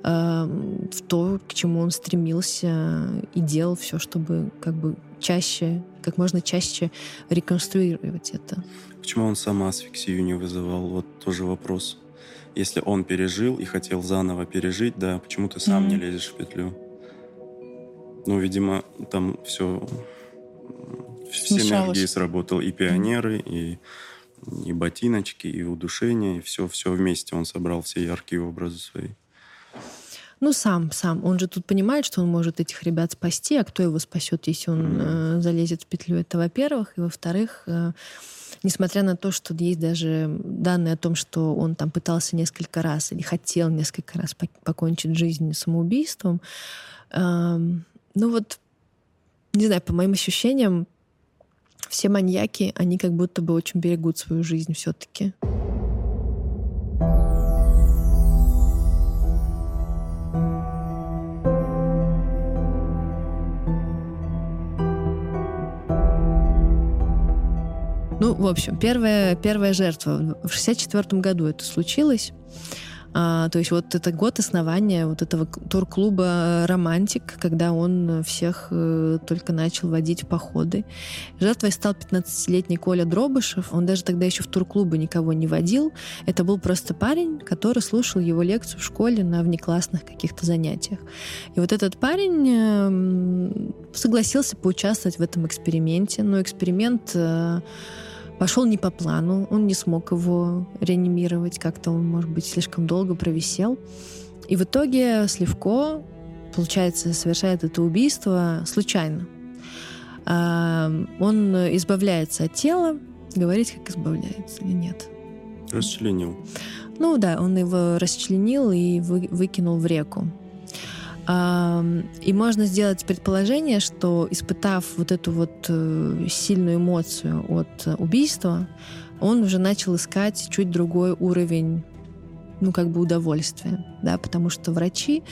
э, в то, к чему он стремился и делал все, чтобы как бы чаще, как можно чаще реконструировать это. Почему он сама асфиксию не вызывал? Вот тоже вопрос если он пережил и хотел заново пережить, да, почему ты сам mm-hmm. не лезешь в петлю? Ну, видимо, там все, все энергии сработал. И пионеры, mm-hmm. и, и ботиночки, и удушение, и все, все вместе он собрал все яркие образы свои. Ну, сам, сам. Он же тут понимает, что он может этих ребят спасти, а кто его спасет, если он э, залезет в петлю? Это, во-первых. И, во-вторых, э, несмотря на то, что есть даже данные о том, что он там пытался несколько раз или хотел несколько раз покончить жизнь самоубийством, эм, ну вот, не знаю, по моим ощущениям, все маньяки, они как будто бы очень берегут свою жизнь все-таки. В общем, первая, первая жертва. В 64 году это случилось. А, то есть вот это год основания вот этого турклуба «Романтик», когда он всех э, только начал водить в походы. Жертвой стал 15-летний Коля Дробышев. Он даже тогда еще в турклубы никого не водил. Это был просто парень, который слушал его лекцию в школе на внеклассных каких-то занятиях. И вот этот парень э, согласился поучаствовать в этом эксперименте. Но эксперимент... Э, пошел не по плану, он не смог его реанимировать, как-то он, может быть, слишком долго провисел. И в итоге Сливко, получается, совершает это убийство случайно. А, он избавляется от тела, говорить, как избавляется или нет. Расчленил. Ну да, он его расчленил и вы, выкинул в реку. И можно сделать предположение, что испытав вот эту вот э, сильную эмоцию от убийства, он уже начал искать чуть другой уровень, ну, как бы удовольствия, да, потому что врачи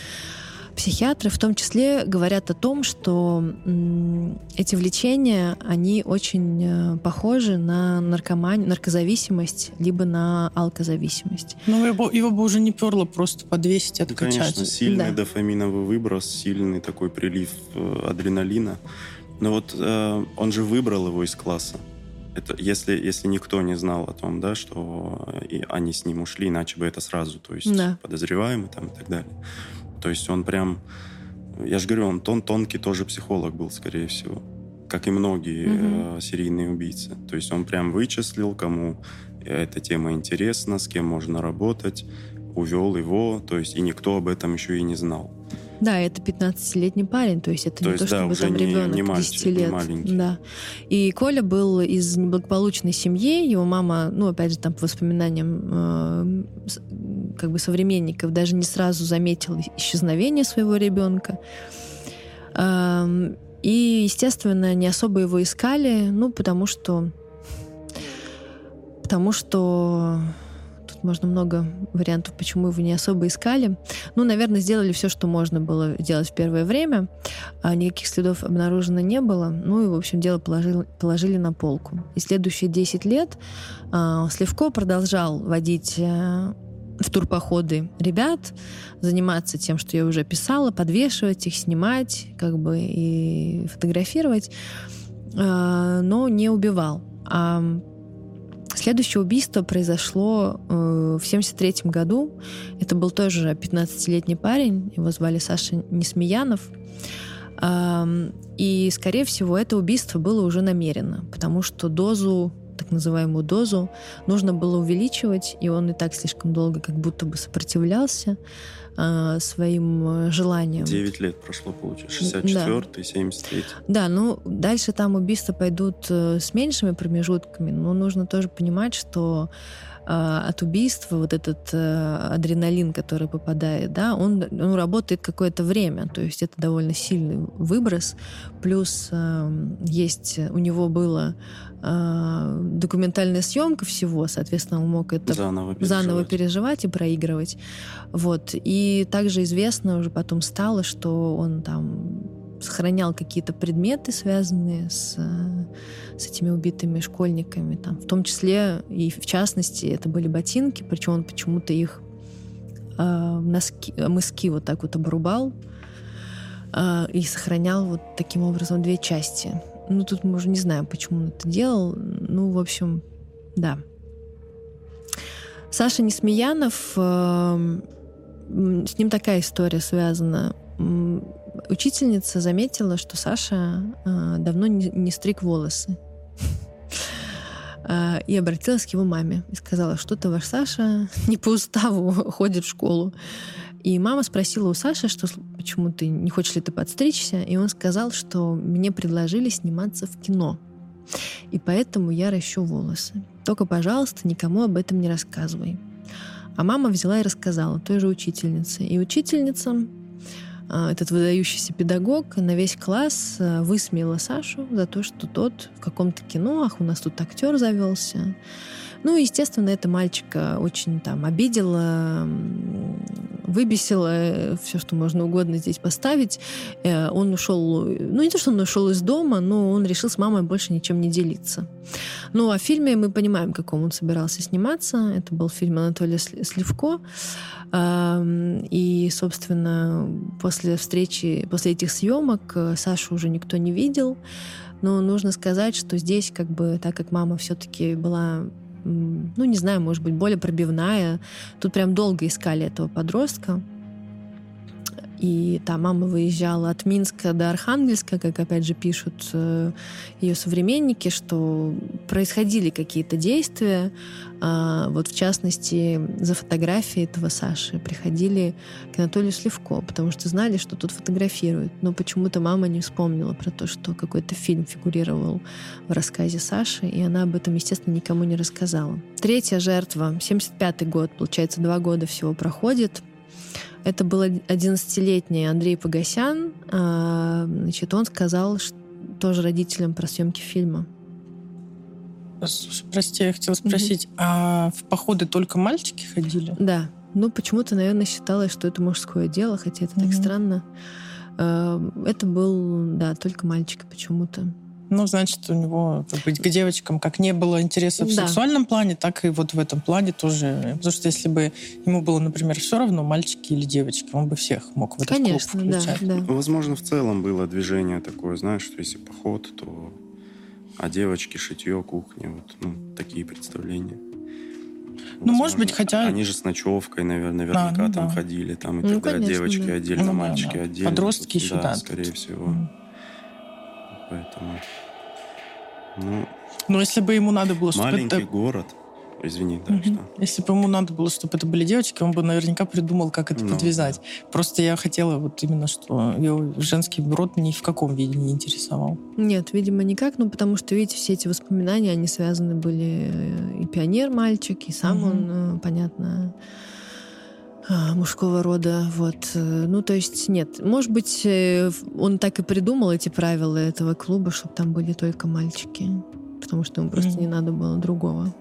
Психиатры в том числе говорят о том, что эти влечения, они очень э, похожи на наркомань, наркозависимость, либо на алкозависимость. Ну, его, его бы уже не перло просто подвесить, откачать. конечно, сильный да. дофаминовый выброс, сильный такой прилив э, адреналина. Но вот э, он же выбрал его из класса. Это если, если никто не знал о том, да, что и они с ним ушли, иначе бы это сразу, то есть да. подозреваемый там и так далее. То есть он прям... Я же говорю, он тон, тонкий тоже психолог был, скорее всего. Как и многие mm-hmm. э, серийные убийцы. То есть он прям вычислил, кому эта тема интересна, с кем можно работать, увел его, то есть и никто об этом еще и не знал. Да, это 15-летний парень, то есть это то не есть, то, чтобы да, там ребенок не, не 10 лет. Не да. И Коля был из неблагополучной семьи, его мама, ну, опять же, там по воспоминаниям э, как бы современников, даже не сразу заметила исчезновение своего ребенка. Э, и, естественно, не особо его искали, ну, потому что потому что можно много вариантов, почему его не особо искали. Ну, наверное, сделали все, что можно было делать в первое время. А никаких следов обнаружено не было. Ну и, в общем, дело положили, положили на полку. И следующие 10 лет э, Сливко продолжал водить э, в турпоходы ребят, заниматься тем, что я уже писала, подвешивать их, снимать, как бы и фотографировать, э, но не убивал. А Следующее убийство произошло э, в 73 году. Это был тоже 15-летний парень. Его звали Саша Несмеянов. И, скорее всего, это убийство было уже намеренно, потому что дозу так называемую дозу, нужно было увеличивать, и он и так слишком долго как будто бы сопротивлялся э, своим э, желаниям. 9 лет прошло, получается, 64 да. 73 Да, ну, дальше там убийства пойдут э, с меньшими промежутками, но нужно тоже понимать, что от убийства вот этот э, адреналин, который попадает, да, он, он работает какое-то время, то есть это довольно сильный выброс, плюс э, есть у него было э, документальная съемка всего, соответственно, он мог это заново переживать. заново переживать и проигрывать, вот, и также известно уже потом стало, что он там сохранял какие-то предметы, связанные с, с этими убитыми школьниками. Там, в том числе и в частности это были ботинки, причем он почему-то их э, носки, мыски вот так вот обрубал э, и сохранял вот таким образом две части. Ну, тут мы уже не знаем, почему он это делал. Ну, в общем, да. Саша Несмеянов, э, с ним такая история связана учительница заметила, что Саша э, давно не, не стриг волосы. Э, и обратилась к его маме и сказала, что-то ваш Саша не по уставу ходит в школу. И мама спросила у Саши, что почему ты не хочешь ли ты подстричься, и он сказал, что мне предложили сниматься в кино. И поэтому я ращу волосы. Только, пожалуйста, никому об этом не рассказывай. А мама взяла и рассказала той же учительнице. И учительница этот выдающийся педагог на весь класс а, высмеяла Сашу за то, что тот в каком-то кино, ах, у нас тут актер завелся. Ну, естественно, это мальчика очень там обидело, выбесило э, все, что можно угодно здесь поставить. Э, он ушел, ну не то, что он ушел из дома, но он решил с мамой больше ничем не делиться. Ну, в фильме мы понимаем, каком он собирался сниматься. Это был фильм Анатолия Сливко. И, собственно, после встречи, после этих съемок э, Сашу уже никто не видел. Но нужно сказать, что здесь, как бы, так как мама все-таки была ну, не знаю, может быть, более пробивная. Тут прям долго искали этого подростка. И там мама выезжала от Минска до Архангельска, как опять же пишут э, ее современники, что происходили какие-то действия. Э, вот в частности, за фотографией этого Саши приходили к Анатолию Сливко, потому что знали, что тут фотографируют. Но почему-то мама не вспомнила про то, что какой-то фильм фигурировал в рассказе Саши, и она об этом, естественно, никому не рассказала. Третья жертва, 75-й год, получается, два года всего проходит — это был 11-летний Андрей Погосян. А, значит, он сказал что, тоже родителям про съемки фильма. Прости, я хотела спросить, mm-hmm. а в походы только мальчики ходили? Да. Ну, почему-то, наверное, считалось, что это мужское дело, хотя это mm-hmm. так странно. А, это был, да, только мальчик почему-то. Ну, значит, у него как быть, к девочкам как не было интереса в да. сексуальном плане, так и вот в этом плане тоже. Потому что если бы ему было, например, все равно, мальчики или девочки, он бы всех мог в этот Конечно, клуб включать. Да, да. Возможно, в целом было движение такое, знаешь, что если поход, то а девочки, шитье, кухня, вот ну, такие представления. Ну, может быть, хотя... Они же с ночевкой, наверное, наверняка а, ну, там да. ходили, там и ну, далее. Девочки да. отдельно, ну, мальчики да, да. отдельно. Подростки еще, да. да скорее всего. Mm. Поэтому... Ну, Но если бы ему надо было, чтобы Маленький это... город. Извини, да, угу. что? Если бы ему надо было, чтобы это были девочки, он бы наверняка придумал, как это ну, подвязать. Да. Просто я хотела вот именно, что его женский род ни в каком виде не интересовал. Нет, видимо, никак, ну, потому что, видите, все эти воспоминания, они связаны были э, и пионер мальчик, и сам угу. он, э, понятно, мужского рода. Вот. Э, ну, то есть, нет. Может быть, э, он так и придумал эти правила этого клуба, чтобы там были только мальчики. Потому что ему просто mm-hmm. не надо было другого.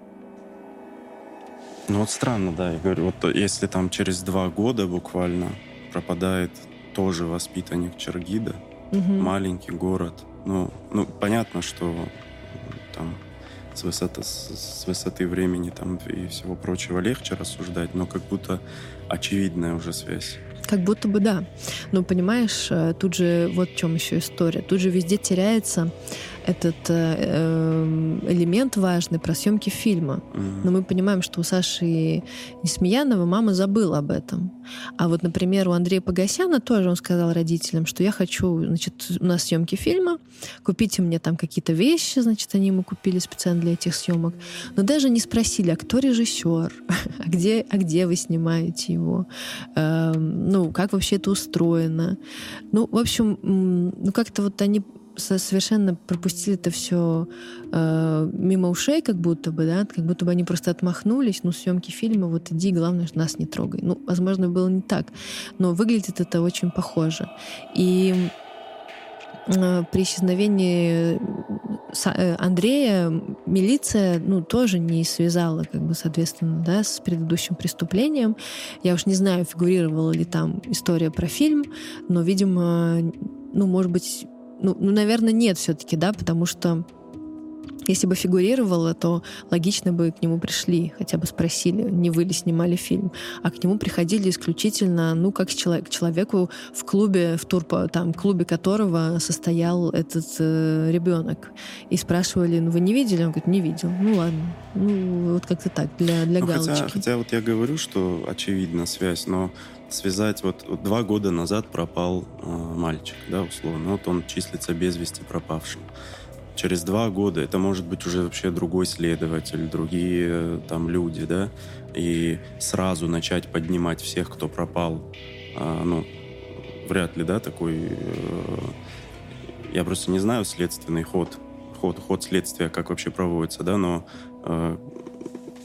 Ну, вот странно, да. Я говорю, вот если там через два года буквально пропадает тоже воспитанник Чергида, mm-hmm. маленький город. Ну, ну, понятно, что там с высоты, с высоты времени там и всего прочего легче рассуждать, но как будто очевидная уже связь. Как будто бы да. Но понимаешь, э, тут же вот в чем еще история. Тут же везде теряется этот э, эм, элемент важный про съемки фильма. Mm-hmm. Но мы понимаем, что у Саши Несмеянова мама забыла об этом. А вот, например, у Андрея Погосяна тоже он сказал родителям, что я хочу, значит, у нас съемки фильма, купите мне там какие-то вещи, значит, они ему купили специально для этих съемок. Но даже не спросили, а кто режиссер, а где, а где вы снимаете его, э, ну, как вообще это устроено. Ну, в общем, ну, как-то вот они совершенно пропустили это все э, мимо ушей, как будто бы, да, как будто бы они просто отмахнулись. Ну, съемки фильма, вот иди, главное, нас не трогай. Ну, возможно, было не так, но выглядит это очень похоже. И э, при исчезновении э, Андрея милиция, ну, тоже не связала, как бы, соответственно, да, с предыдущим преступлением. Я уж не знаю, фигурировала ли там история про фильм, но, видимо, ну, может быть, ну, ну наверное, нет все-таки, да, потому что если бы фигурировало, то логично бы к нему пришли, хотя бы спросили, не вы ли снимали фильм. А к нему приходили исключительно, ну, как человек, к человеку в клубе, в турпо, там, клубе которого состоял этот э, ребенок. И спрашивали, ну, вы не видели? Он говорит, не видел. Ну, ладно. Ну, вот как-то так, для, для ну, галочки. Хотя, хотя вот я говорю, что очевидна связь, но связать, вот, вот два года назад пропал э, мальчик, да, условно, вот он числится без вести пропавшим. Через два года это может быть уже вообще другой следователь, другие э, там люди, да, и сразу начать поднимать всех, кто пропал, э, ну, вряд ли, да, такой... Э, я просто не знаю следственный ход, ход, ход следствия, как вообще проводится, да, но э,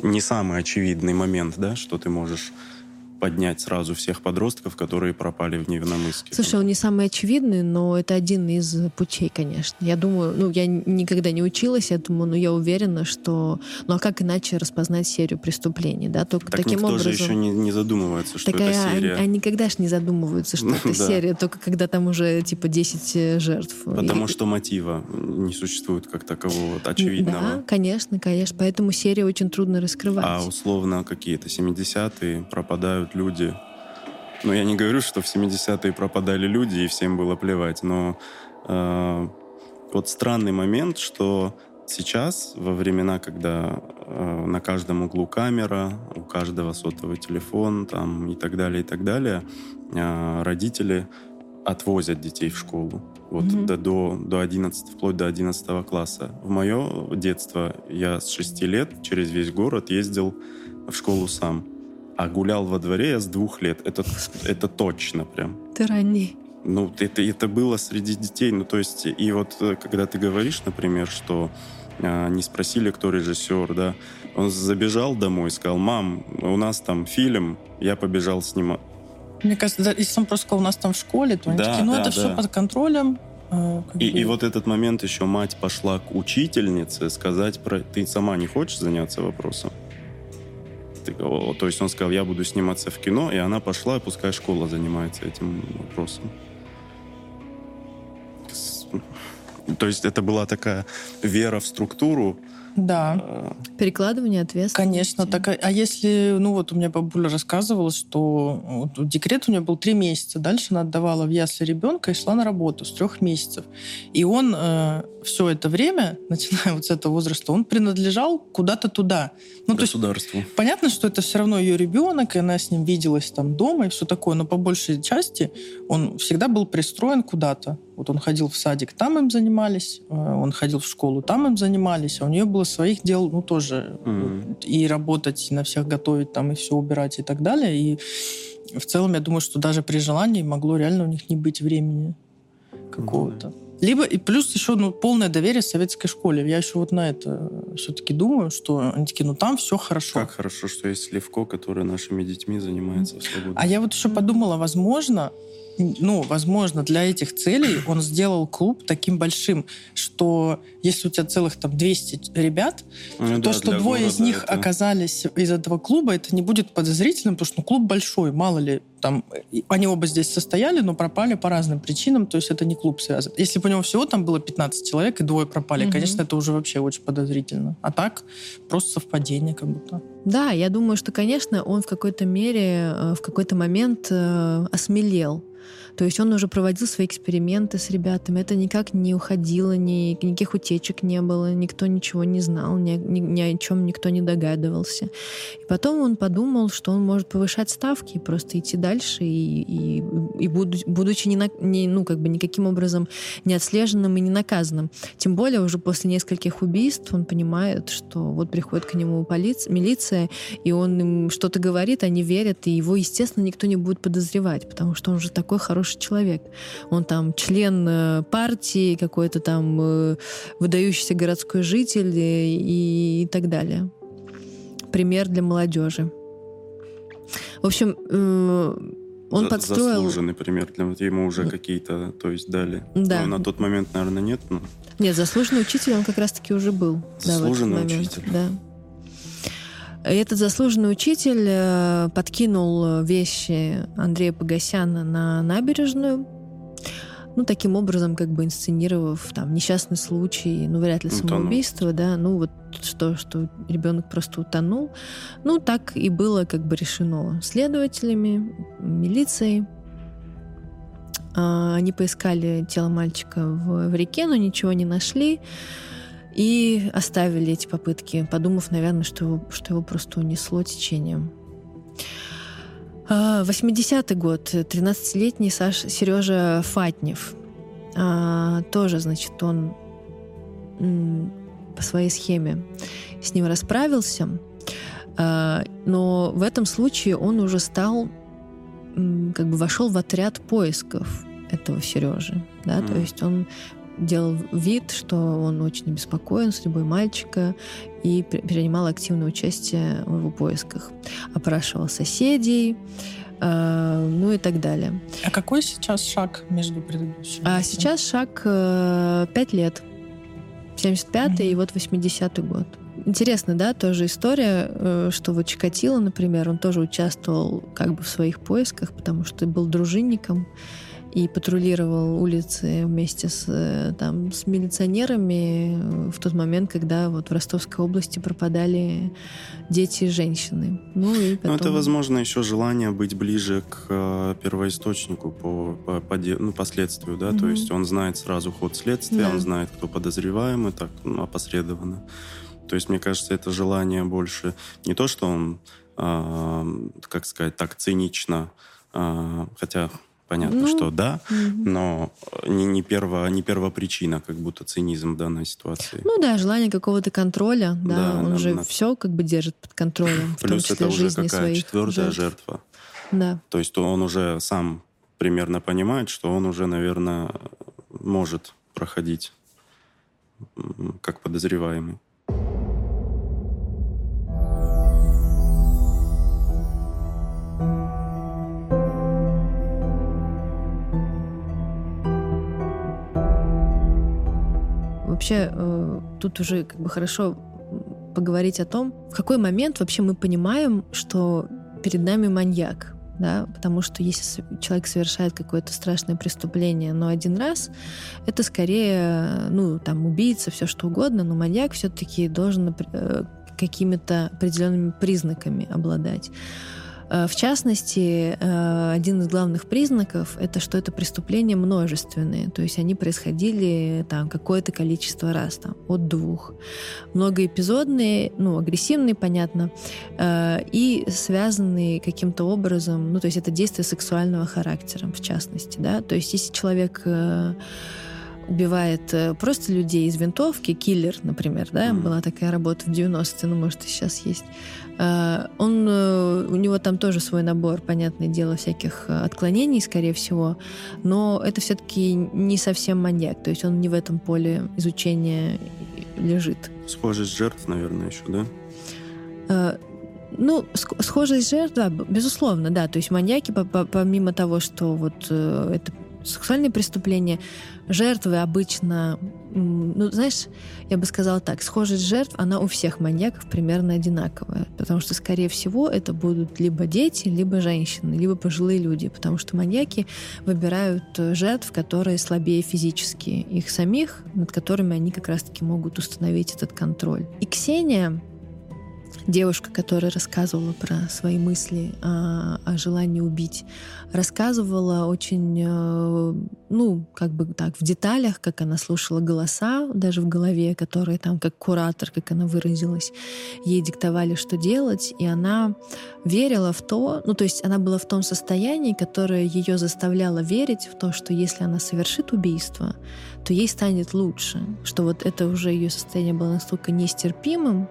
не самый очевидный момент, да, что ты можешь поднять сразу всех подростков, которые пропали в Невиномысске. Слушай, он не самый очевидный, но это один из путей, конечно. Я думаю, ну, я никогда не училась этому, но я уверена, что... Ну, а как иначе распознать серию преступлений, да? Только так таким никто образом... же еще не, не задумывается, что так это а, серия. Они, они никогда же не задумываются, что это серия, только когда там уже, типа, 10 э, жертв. Потому что мотива не существует как такового очевидного. Да, конечно, конечно. Поэтому серию очень трудно раскрывать. А условно какие-то 70-е пропадают люди. Ну, я не говорю, что в 70-е пропадали люди, и всем было плевать, но э, вот странный момент, что сейчас, во времена, когда э, на каждом углу камера, у каждого сотовый телефон там, и так далее, и так далее, э, родители отвозят детей в школу. Вот mm-hmm. до, до, до 11, вплоть до 11 класса. В мое детство я с 6 лет через весь город ездил в школу сам. А гулял во дворе я с двух лет. Это, это точно прям. Ты ранний. Ну, это, это было среди детей. Ну, то есть, и вот э, когда ты говоришь, например, что а, не спросили, кто режиссер, да, он забежал домой, сказал, мам, у нас там фильм, я побежал снимать. Мне кажется, да, если он просто сказал, у нас там в школе, то они да, такие, ну да, это да. все под контролем. Э, и, и вот этот момент еще мать пошла к учительнице сказать про... Ты сама не хочешь заняться вопросом? То есть он сказал, я буду сниматься в кино, и она пошла, и пускай школа занимается этим вопросом. То есть это была такая вера в структуру, да. Перекладывание ответственности. Конечно. Так, а если, ну вот у меня бабуля рассказывала, что вот, декрет у нее был три месяца, дальше она отдавала в ясли ребенка и шла на работу с трех месяцев. И он э, все это время, начиная вот с этого возраста, он принадлежал куда-то туда. Ну, Государству. То есть, понятно, что это все равно ее ребенок, и она с ним виделась там дома и все такое, но по большей части он всегда был пристроен куда-то. Вот он ходил в садик, там им занимались, э, он ходил в школу, там им занимались, а у нее было своих дел, ну, тоже. Mm-hmm. И работать, и на всех готовить, там, и все убирать и так далее. И в целом, я думаю, что даже при желании могло реально у них не быть времени какого-то. Mm-hmm. Либо и плюс еще ну, полное доверие советской школе. Я еще вот на это все-таки думаю, что они такие, ну там все хорошо. Как хорошо, что есть Левко, который нашими детьми занимается в свободе. А я вот еще подумала, возможно, ну, возможно, для этих целей он сделал клуб таким большим, что если у тебя целых там 200 ребят, ну, то, да, что двое из них это... оказались из этого клуба, это не будет подозрительным, потому что ну, клуб большой, мало ли, там, они оба здесь состояли, но пропали по разным причинам, то есть это не клуб связан. Если бы у него всего там было 15 человек, и двое пропали, угу. конечно, это уже вообще очень подозрительно. А так, просто совпадение как будто. Да, я думаю, что, конечно, он в какой-то мере, э, в какой-то момент э, осмелел то есть он уже проводил свои эксперименты с ребятами. Это никак не уходило, ни, никаких утечек не было, никто ничего не знал, ни, ни, ни о чем никто не догадывался. И потом он подумал, что он может повышать ставки и просто идти дальше, и, и, и будучи не, на, не, ну, как бы никаким образом не отслеженным и не наказанным. Тем более уже после нескольких убийств он понимает, что вот приходит к нему полиция, милиция, и он им что-то говорит, они верят, и его, естественно, никто не будет подозревать, потому что он же такой хороший хороший человек. Он там член э, партии, какой-то там э, выдающийся городской житель и, и так далее. Пример для молодежи. В общем, э, он За, подстроил... Заслуженный пример для ему уже какие-то, то есть дали. Да. Но на тот момент, наверное, нет. Но... Нет, заслуженный учитель он как раз-таки уже был. Заслуженный да, учитель. Да. Этот заслуженный учитель э, подкинул вещи Андрея Погосяна на набережную, ну, таким образом, как бы инсценировав там несчастный случай, ну, вряд ли самоубийство, да, ну, вот что, что ребенок просто утонул. Ну, так и было как бы решено следователями, милицией. А, они поискали тело мальчика в, в реке, но ничего не нашли. И оставили эти попытки, подумав, наверное, что что его просто унесло течением. 80-й а, год, 13-летний Саш, Сережа Фатнев. А, тоже, значит, он по своей схеме с ним расправился, а, но в этом случае он уже стал, как бы вошел в отряд поисков этого Сережи, да, mm. то есть он делал вид, что он очень обеспокоен судьбой мальчика и принимал активное участие в его поисках. Опрашивал соседей, э, ну и так далее. А какой сейчас шаг между предыдущими? А сейчас шаг э, 5 лет. 75-й mm-hmm. и вот 80-й год. Интересно, да, тоже история, э, что вот Чикатило, например, он тоже участвовал как бы в своих поисках, потому что был дружинником и патрулировал улицы вместе с, э, там, с милиционерами в тот момент, когда вот в Ростовской области пропадали дети и женщины. Ну, и потом... ну это, возможно, еще желание быть ближе к э, первоисточнику по, по, по ну, последствию, да, mm-hmm. то есть он знает сразу ход следствия, да. он знает, кто подозреваемый, так, ну, опосредованно. То есть, мне кажется, это желание больше не то, что он, э, как сказать, так цинично, э, хотя понятно, ну, что да, угу. но не, не, перво, не первопричина, как будто цинизм в данной ситуации. Ну да, желание какого-то контроля, да, да он да, же да. все как бы держит под контролем. Плюс это уже какая четвертая жертв. жертва. Да. То есть он уже сам примерно понимает, что он уже, наверное, может проходить как подозреваемый. Вообще э, тут уже как бы хорошо поговорить о том, в какой момент вообще мы понимаем, что перед нами маньяк. Да, потому что если человек совершает какое-то страшное преступление, но один раз, это скорее, ну, там, убийца, все что угодно, но маньяк все-таки должен э, какими-то определенными признаками обладать. Э, в частности, э, один из главных признаков — это что это преступления множественные, то есть они происходили там какое-то количество раз, там, от двух. Многоэпизодные, ну, агрессивные, понятно, э, и связанные каким-то образом, ну, то есть это действия сексуального характера, в частности, да, то есть если человек убивает просто людей из винтовки, киллер, например, да, mm-hmm. была такая работа в 90-е, ну, может, и сейчас есть. Э, он, э, у него там тоже свой набор, понятное дело, всяких э, отклонений, скорее всего, но это все-таки не совсем маньяк, то есть он не в этом поле изучения лежит. Схожесть жертв, наверное, еще, да? Ну, схожесть жертв, да, безусловно, да. То есть маньяки, помимо того, что вот это сексуальные преступления, жертвы обычно, ну, знаешь, я бы сказала так, схожесть жертв, она у всех маньяков примерно одинаковая, потому что, скорее всего, это будут либо дети, либо женщины, либо пожилые люди, потому что маньяки выбирают э, жертв, которые слабее физически их самих, над которыми они как раз-таки могут установить этот контроль. И Ксения девушка, которая рассказывала про свои мысли о, о желании убить, рассказывала очень, э, ну, как бы так, в деталях, как она слушала голоса даже в голове, которые там, как куратор, как она выразилась, ей диктовали, что делать, и она верила в то, ну, то есть она была в том состоянии, которое ее заставляло верить в то, что если она совершит убийство, то ей станет лучше, что вот это уже ее состояние было настолько нестерпимым,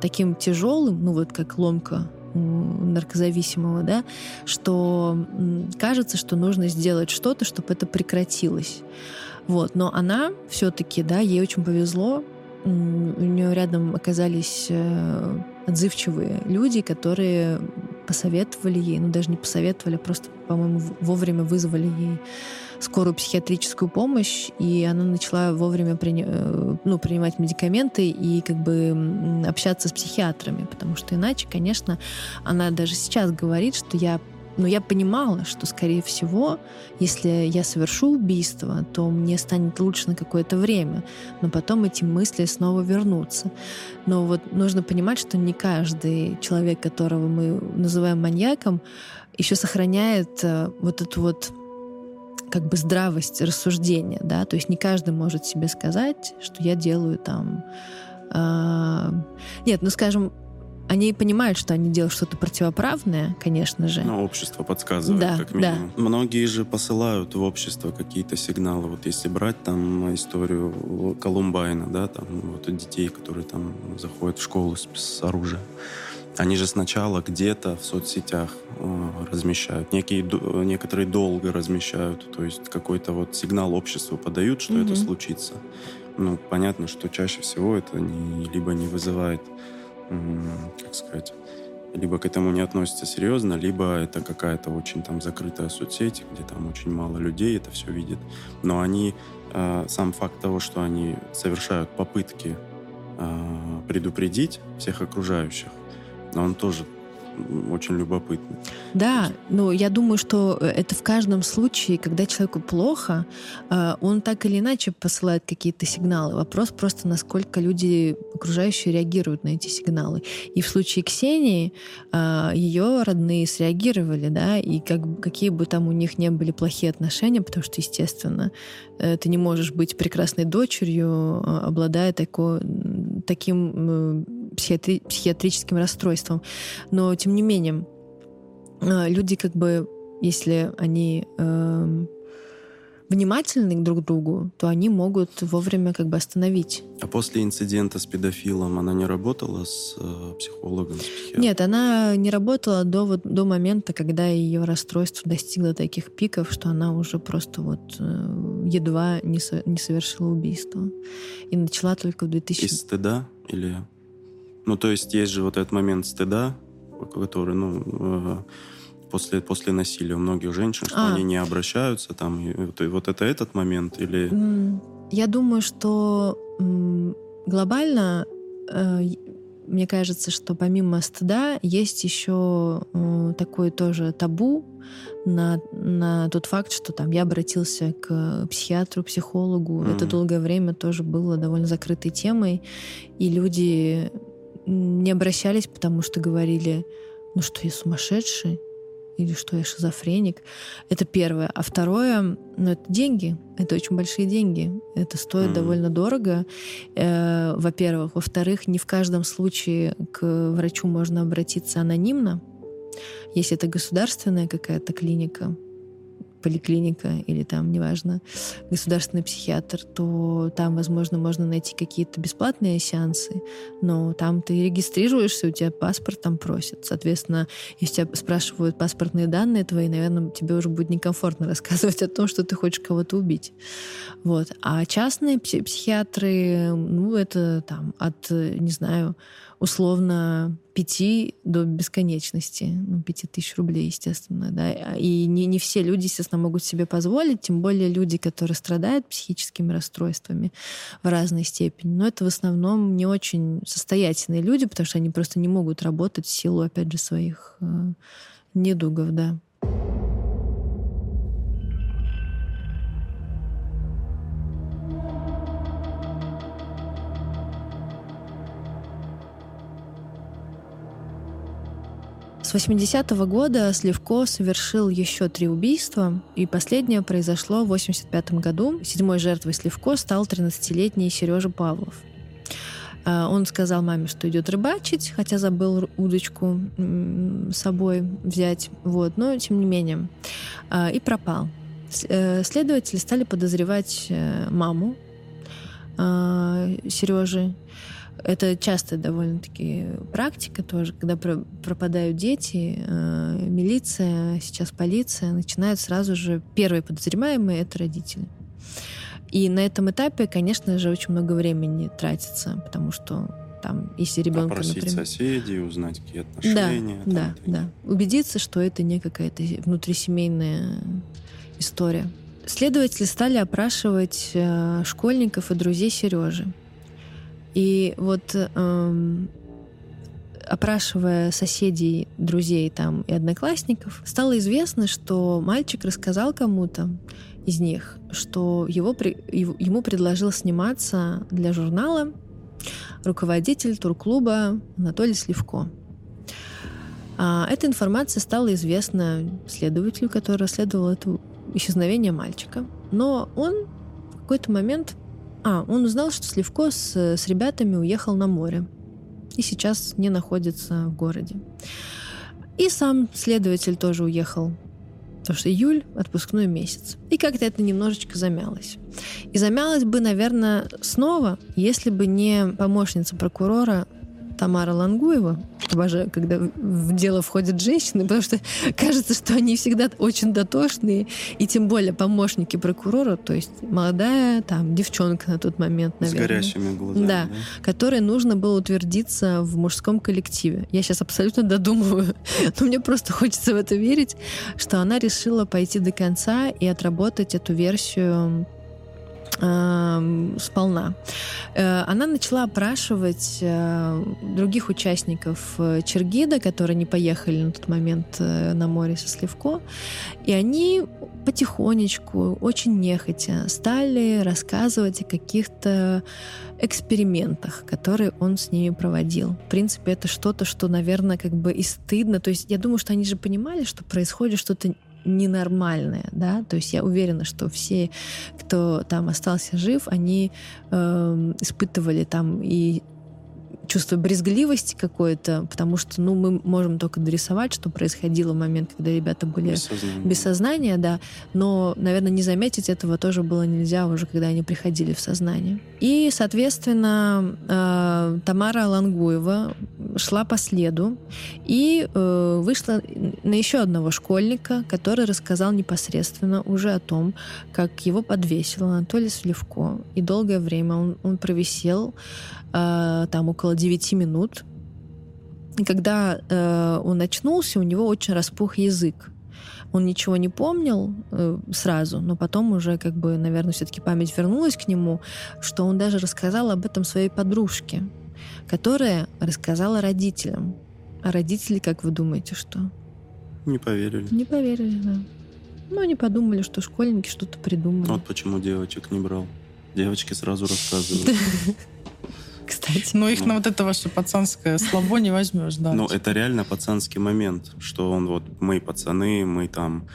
таким тяжелым, ну вот как ломка наркозависимого, да, что кажется, что нужно сделать что-то, чтобы это прекратилось. Вот. Но она все-таки, да, ей очень повезло. У нее рядом оказались э, отзывчивые люди, которые посоветовали ей, ну даже не посоветовали, а просто, по-моему, вовремя вызвали ей скорую психиатрическую помощь, и она начала вовремя при, э, ну, принимать медикаменты и как бы общаться с психиатрами, потому что иначе, конечно, она даже сейчас говорит, что я но я понимала, что, скорее всего, если я совершу убийство, то мне станет лучше на какое-то время, но потом эти мысли снова вернутся. Но вот нужно понимать, что не каждый человек, которого мы называем маньяком, еще сохраняет э, вот эту вот как бы здравость рассуждения, да, то есть не каждый может себе сказать, что я делаю там... Э, нет, ну, скажем, они понимают, что они делают что-то противоправное, конечно же. Но общество подсказывает, да, как минимум. Да. Многие же посылают в общество какие-то сигналы. Вот если брать там историю Колумбайна, да, там вот детей, которые там заходят в школу с, с оружием. Они же сначала где-то в соцсетях э, размещают, некие, некоторые долго размещают, то есть какой-то вот сигнал обществу подают, что mm-hmm. это случится. Ну, понятно, что чаще всего это не, либо не вызывает, как сказать, либо к этому не относятся серьезно, либо это какая-то очень там закрытая соцсеть, где там очень мало людей это все видит. Но они, э, сам факт того, что они совершают попытки э, предупредить всех окружающих, он тоже очень любопытно. Да, но я думаю, что э, это в каждом случае, когда человеку плохо, э, он так или иначе посылает какие-то сигналы. Вопрос просто, насколько люди окружающие реагируют на эти сигналы. И в случае Ксении э, ее родные среагировали, да, и как, какие бы там у них не были плохие отношения, потому что, естественно, ты не можешь быть прекрасной дочерью, обладая такой, таким психиатри психиатрическим расстройством. Но, тем не менее, э, люди как бы, если они э, внимательны друг к другу, то они могут вовремя как бы остановить. А после инцидента с педофилом она не работала с э, психологом, с психиатром? Нет, она не работала до, вот, до момента, когда ее расстройство достигло таких пиков, что она уже просто вот э, едва не, со, не совершила убийство. И начала только в 2000... Из стыда или ну, то есть есть же вот этот момент стыда, который, ну, э, после, после насилия у многих женщин, что а. они не обращаются там. И, вот, и вот это этот момент или... Я думаю, что глобально э, мне кажется, что помимо стыда есть еще э, такое тоже табу на, на тот факт, что там я обратился к психиатру, психологу. Mm-hmm. Это долгое время тоже было довольно закрытой темой. И люди не обращались, потому что говорили, ну что я сумасшедший, или что я шизофреник. Это первое. А второе, ну это деньги. Это очень большие деньги. Это стоит mm-hmm. довольно дорого. Э, во-первых. Во-вторых, не в каждом случае к врачу можно обратиться анонимно. Если это государственная какая-то клиника, поликлиника или там, неважно, государственный психиатр, то там, возможно, можно найти какие-то бесплатные сеансы, но там ты регистрируешься, у тебя паспорт там просят. Соответственно, если тебя спрашивают паспортные данные твои, наверное, тебе уже будет некомфортно рассказывать о том, что ты хочешь кого-то убить. Вот. А частные психиатры, ну, это там от, не знаю, условно пяти до бесконечности, ну, пяти тысяч рублей, естественно, да, и не, не все люди, естественно, могут себе позволить, тем более люди, которые страдают психическими расстройствами в разной степени, но это в основном не очень состоятельные люди, потому что они просто не могут работать в силу, опять же, своих э, недугов, да. С 80-го года Сливко совершил еще три убийства, и последнее произошло в 85 году. Седьмой жертвой Сливко стал 13-летний Сережа Павлов. А, он сказал маме, что идет рыбачить, хотя забыл удочку с собой взять, вот, но тем не менее. А, и пропал. Э, следователи стали подозревать э, маму а, Сережи, это часто довольно-таки практика тоже, когда про пропадают дети, э, милиция, сейчас полиция, начинают сразу же, первые подозреваемые — это родители. И на этом этапе, конечно же, очень много времени тратится, потому что там, если ребенка, Опросить например... соседей, узнать, какие отношения. Да, там, да, да. Убедиться, что это не какая-то внутрисемейная история. Следователи стали опрашивать э, школьников и друзей Сережи. И вот эм, опрашивая соседей, друзей там и одноклассников, стало известно, что мальчик рассказал кому-то из них, что его, ему предложил сниматься для журнала руководитель турклуба Анатолий Сливко. А эта информация стала известна следователю, который расследовал это исчезновение мальчика. Но он в какой-то момент а, он узнал, что Сливко с, с ребятами уехал на море и сейчас не находится в городе. И сам следователь тоже уехал, потому что июль — отпускной месяц. И как-то это немножечко замялось. И замялось бы, наверное, снова, если бы не помощница прокурора Тамара Лангуева. Обожаю, когда в дело входят женщины, потому что кажется, что они всегда очень дотошные, и тем более помощники прокурора, то есть молодая там девчонка на тот момент, наверное. С горящими глазами. Да, да, которой нужно было утвердиться в мужском коллективе. Я сейчас абсолютно додумываю, но мне просто хочется в это верить, что она решила пойти до конца и отработать эту версию сполна. Э, она начала опрашивать э, других участников э, Чергида, которые не поехали на тот момент на море со Сливко, и они потихонечку, очень нехотя, стали рассказывать о каких-то экспериментах, которые он с ними проводил. В принципе, это что-то, что, наверное, как бы и стыдно. То есть я думаю, что они же понимали, что происходит что-то ненормальное, да, то есть я уверена, что все, кто там остался жив, они э, испытывали там и чувство брезгливости какое-то, потому что, ну, мы можем только дорисовать, что происходило в момент, когда ребята были без сознания, без сознания да, но, наверное, не заметить этого тоже было нельзя уже, когда они приходили в сознание. И, соответственно, э, Тамара Лангуева шла по следу и э, вышла на еще одного школьника, который рассказал непосредственно уже о том, как его подвесил Анатолий Сливко. И долгое время он, он провисел э, там около 9 минут. И когда э, он очнулся, у него очень распух язык. Он ничего не помнил э, сразу, но потом уже, как бы, наверное, все-таки память вернулась к нему, что он даже рассказал об этом своей подружке, которая рассказала родителям. А родители, как вы думаете, что? Не поверили. Не поверили, да. Ну, они подумали, что школьники что-то придумали. Вот почему девочек не брал. Девочки сразу рассказывают. кстати. Но их на вот это ваше пацанское слабо не возьмешь, да. Ну, это реально пацанский момент, что он вот, мы пацаны, мы там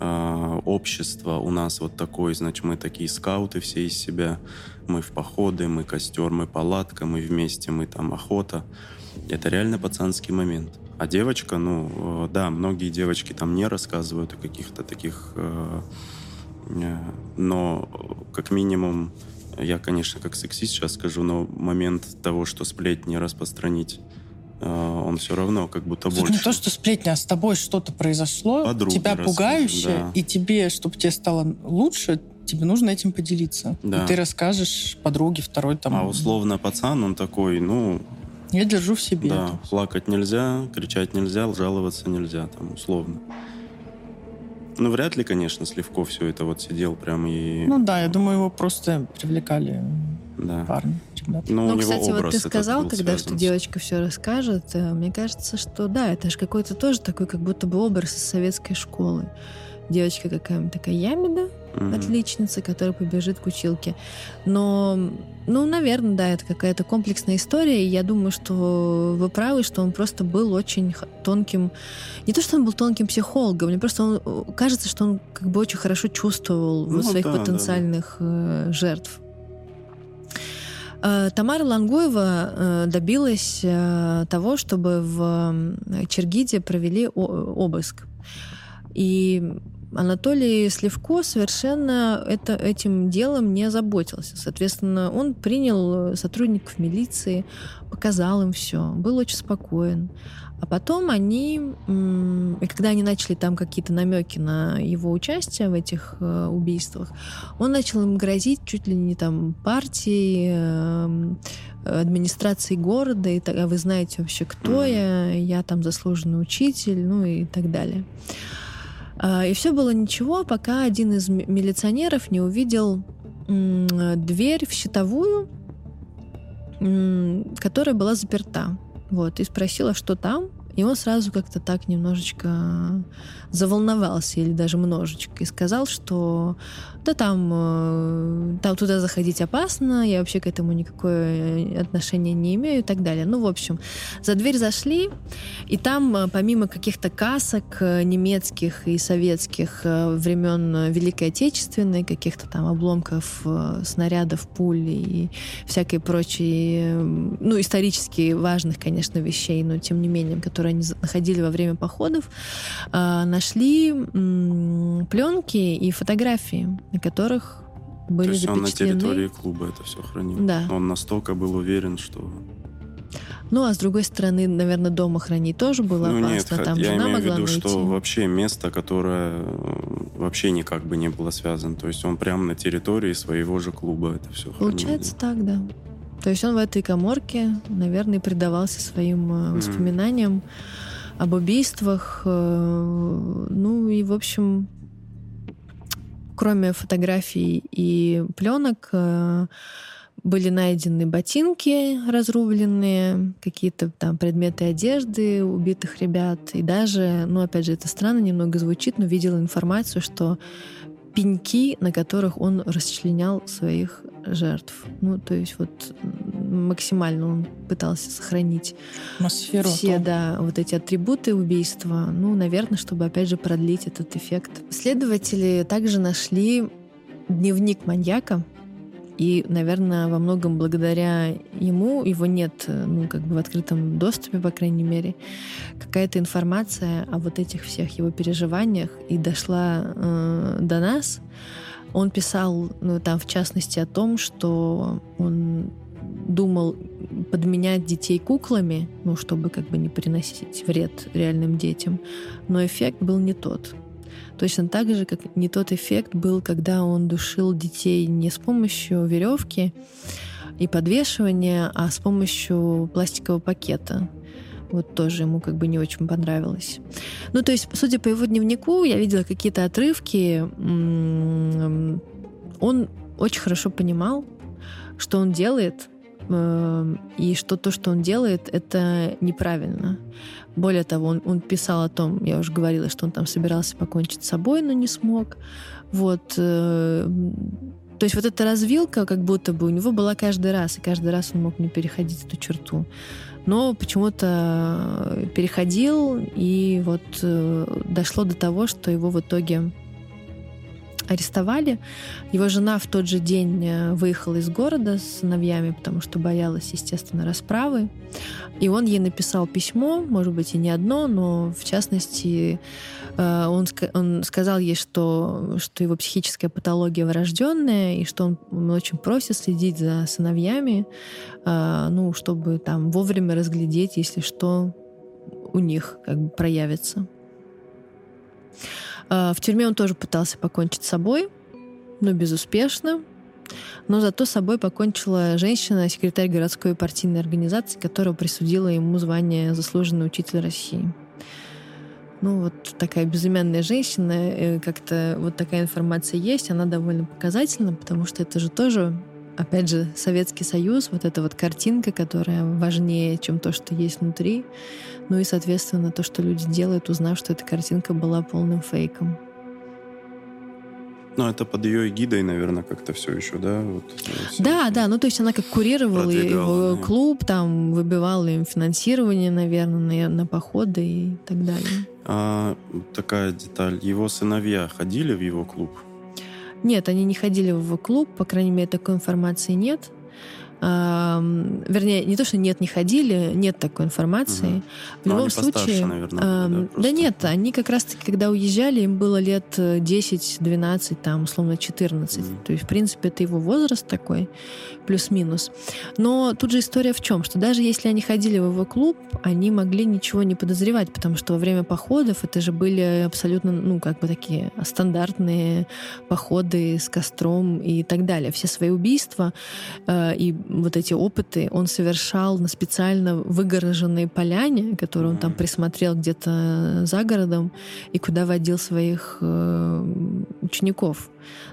э, общество у нас вот такое, значит, мы такие скауты все из себя, мы в походы, мы костер, мы палатка, мы вместе, мы там охота. Это реально пацанский момент. А девочка, ну, э, да, многие девочки там не рассказывают о каких-то таких... Э, э, но как минимум я, конечно, как сексист сейчас скажу, но момент того, что сплетни распространить э, он все равно как будто Тут больше. не то, что сплетня, а с тобой что-то произошло, Подруги тебя пугающее, да. и тебе, чтобы тебе стало лучше, тебе нужно этим поделиться. Да. И ты расскажешь подруге второй там. А условно пацан, он такой, ну... Я держу в себе. Да, это. плакать нельзя, кричать нельзя, жаловаться нельзя, там, условно. Ну, вряд ли, конечно, Сливков все это вот сидел прям и... Ну да, я думаю, его просто привлекали да. парни. Ребята. Ну, ну кстати, вот ты сказал, когда что девочка все расскажет, э, мне кажется, что да, это же какой-то тоже такой, как будто бы образ из советской школы девочка какая-нибудь такая ябеда, mm-hmm. отличница, которая побежит к училке. Но, ну, наверное, да, это какая-то комплексная история, и я думаю, что вы правы, что он просто был очень тонким... Не то, что он был тонким психологом, мне просто он, кажется, что он как бы очень хорошо чувствовал ну, своих да, потенциальных да. Э, жертв. Э, Тамара Лангуева э, добилась того, чтобы в Чергиде провели обыск. И Анатолий Сливко совершенно это, этим делом не озаботился. Соответственно, он принял сотрудников милиции, показал им все, был очень спокоен. А потом они, и когда они начали там какие-то намеки на его участие в этих э, убийствах, он начал им грозить чуть ли не там партией, эм, администрации города, и а вы знаете вообще, кто я, я там заслуженный учитель, ну и так далее. А, и все было ничего, пока один из милиционеров не увидел дверь в щитовую, которая была заперта. Вот, и спросила, что там. И он сразу как-то так немножечко заволновался, или даже множечко, и сказал, что да там, э, там туда заходить опасно, я вообще к этому никакое отношение не имею и так далее. Ну, в общем, за дверь зашли, и там, э, помимо каких-то касок э, немецких и советских времен Великой Отечественной, каких-то там обломков снарядов, пуль и всякой прочей, ну, исторически важных, конечно, вещей, но тем не менее, которые они находили во время походов, нашли пленки и фотографии на которых были То есть он на территории клуба это все хранил? Да. Он настолько был уверен, что... Ну, а с другой стороны, наверное, дома хранить тоже было ну, опасно. Нет, Там я жена имею в виду, найти. что вообще место, которое э, вообще никак бы не было связано. То есть он прямо на территории своего же клуба это все Получается так, да. То есть он в этой коморке, наверное, предавался своим э, воспоминаниям об убийствах. э, Ну и, в общем, кроме фотографий и пленок, э, были найдены ботинки разрубленные, какие-то там предметы одежды убитых ребят. И даже, ну, опять же, это странно немного звучит, но видела информацию, что пеньки, на которых он расчленял своих жертв. Ну, то есть вот максимально он пытался сохранить Атмосферу. все, то. да, вот эти атрибуты убийства. Ну, наверное, чтобы, опять же, продлить этот эффект. Следователи также нашли дневник маньяка, и, наверное, во многом благодаря ему, его нет, э, ну, как бы в открытом доступе, по крайней мере, какая-то информация о вот этих всех его переживаниях и дошла э, до нас. Он писал, ну, там, в частности, о том, что он думал подменять детей куклами, ну, чтобы как бы не приносить вред реальным детям, но эффект был не тот. Точно так же, как не тот эффект был, когда он душил детей не с помощью веревки и подвешивания, а с помощью пластикового пакета. Вот тоже ему как бы не очень понравилось. Ну, то есть, судя по его дневнику, я видела какие-то отрывки. Он очень хорошо понимал, что он делает, и что то, что он делает, это неправильно. Более того, он, он писал о том, я уже говорила, что он там собирался покончить с собой, но не смог. Вот. э, То есть вот эта развилка, как будто бы у него была каждый раз, и каждый раз он мог не переходить эту черту. Но почему-то переходил, и вот э, дошло до того, что его в итоге арестовали. Его жена в тот же день э, выехала из города с сыновьями, потому что боялась, естественно, расправы. И он ей написал письмо, может быть, и не одно, но в частности э, он, он сказал ей, что, что его психическая патология врожденная, и что он, он очень просит следить за сыновьями, э, ну, чтобы там вовремя разглядеть, если что у них как бы проявится. Э, В тюрьме он тоже пытался покончить с собой, но безуспешно. Но зато с собой покончила женщина, секретарь городской партийной организации, которая присудила ему звание заслуженный учитель России. Ну, вот такая безымянная женщина, э, как-то вот такая информация есть, она довольно показательна, потому что это же тоже, опять же, Советский Союз, вот эта вот картинка, которая важнее, чем то, что есть внутри. Ну и, соответственно, то, что люди делают, узнав, что эта картинка была полным фейком. Ну, это под ее эгидой, наверное, как-то все еще, да? Вот, э, все Да, эти- да, ну то есть она как курировала его да. клуб, там выбивала им финансирование, наверное, на, на походы и так далее. А такая деталь. Его сыновья ходили в его клуб? Нет, они не ходили в его клуб, по крайней мере, такой информации нет. Ам, вернее, не то, что нет, не ходили, нет такой информации. Мгм. В любом они постарше, случае... наверное, ам, были, да, да, нет, они как раз-таки, когда уезжали, им было лет э, 10-12, там, условно, 14. Мгм. То есть, в принципе, это его возраст такой, плюс-минус. Но тут же история в чем? Что даже если они ходили в его клуб, они могли ничего не подозревать, потому что во время походов это же были абсолютно, ну, как бы такие стандартные походы с костром и так далее. Все свои убийства э, и вот эти опыты он совершал на специально выгороженной поляне, которую он там присмотрел где-то за городом, и куда водил своих э, учеников.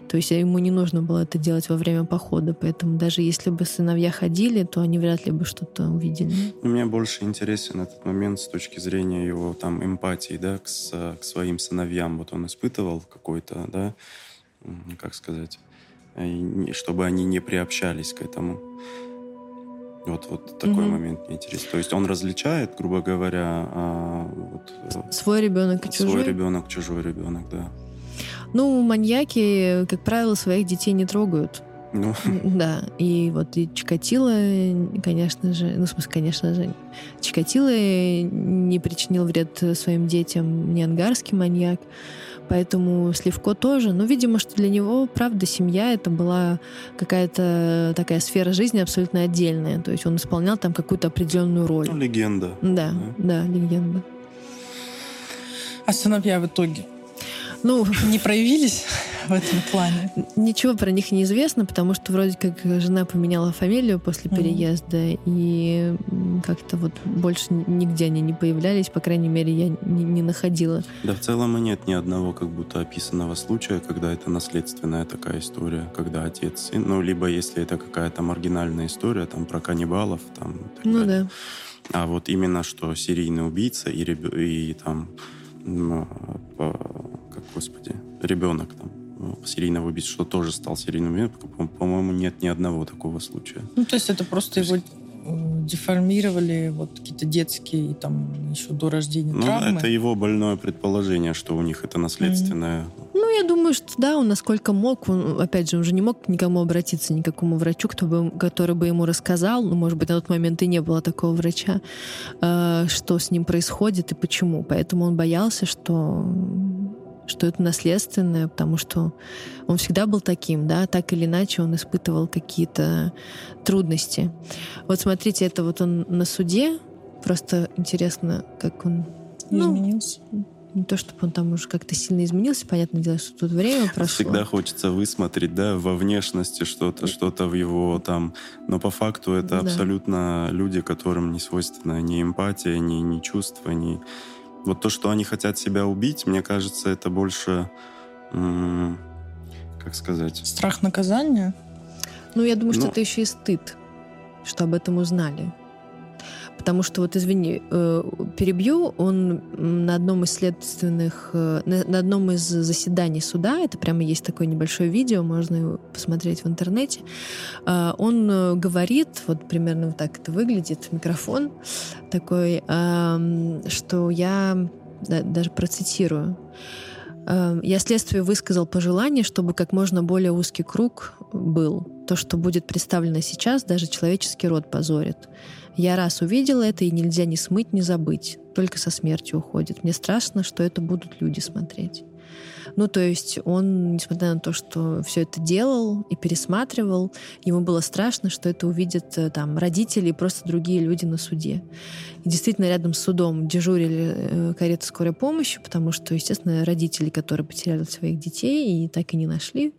То есть ему не нужно было это делать во время похода, поэтому даже если бы сыновья ходили, то они вряд ли бы что-то увидели. Мне больше интересен этот момент с точки зрения его там эмпатии, да, к, с- к своим сыновьям. Вот он испытывал какой-то, да, как сказать, чтобы они не приобщались к этому. Вот, вот такой Мгм. момент мне интересен. То есть он различает, грубо говоря, а, вот, э, Свой ребенок и чужой. свой ребенок, чужой ребенок, да. Ну, маньяки, как правило, своих детей не трогают. Ну, Да, и вот и Чикатило, конечно же, ну, в смысле, конечно же, Чикатило не причинил вред своим детям, не ангарский маньяк. Поэтому Сливко тоже. Но, видимо, что для него, правда, семья это была какая-то такая сфера жизни абсолютно отдельная. То есть он исполнял там какую-то определенную роль. Ну, легенда. Да, да, да легенда. А сыновья в итоге ну, не проявились в этом плане? Ничего про них не известно, потому что вроде как жена поменяла фамилию после переезда, mm-hmm. и как-то вот больше нигде они не появлялись, по крайней мере, я не, не находила. Да, в целом и нет ни одного как будто описанного случая, когда это наследственная такая история, когда отец сын, ну, либо если это какая-то маргинальная история, там, про каннибалов, там, ну далее. да. А вот именно, что серийный убийца и, и там как, господи, ребенок там ну, серийного убийцы, что тоже стал серийным убийцей, по-моему, нет ни одного такого случая. Ну, то есть это просто его э, деформировали вот какие-то детские там еще до рождения ну, травмы. это его больное предположение, что у них это наследственное. Mm-hmm. Ну, я думаю, что да, он насколько мог, он, опять же, уже не мог никому обратиться, никакому врачу, кто бы, который бы ему рассказал, ну, может быть, на тот момент и не было такого врача, э, что с ним происходит и почему. Поэтому он боялся, что что это наследственное, потому что он всегда был таким, да, так или иначе он испытывал какие-то трудности. Вот смотрите, это вот он на суде, просто интересно, как он... Ну, изменился. Не то, чтобы он там уже как-то сильно изменился, понятное дело, что тут время прошло. Всегда хочется высмотреть, да, во внешности что-то, что-то в его там... Но по факту это да. абсолютно люди, которым не свойственна ни эмпатия, ни, ни чувство, ни вот то, что они хотят себя убить, мне кажется, это больше, как сказать... Страх наказания? Ну, я думаю, что ну, это еще и стыд, что об этом узнали. Потому что, вот извини, э, перебью, он на одном из следственных, э, на одном из заседаний суда, это прямо есть такое небольшое видео, можно посмотреть в интернете, э, он говорит, вот примерно вот так это выглядит, микрофон такой, что я даже процитирую. Я следствию высказал пожелание, чтобы как можно более узкий круг был. То, что будет представлено сейчас, даже человеческий род позорит. Я раз увидела это, и нельзя ни смыть, ни забыть. Только со смертью уходит. Мне страшно, что это будут люди смотреть. Ну, то есть он, несмотря на то, что все это делал и пересматривал, ему было страшно, что это увидят э, там родители и просто другие люди на суде. И действительно, рядом с судом дежурили э, кареты скорой помощи, потому что, естественно, родители, которые потеряли своих детей и так и не нашли,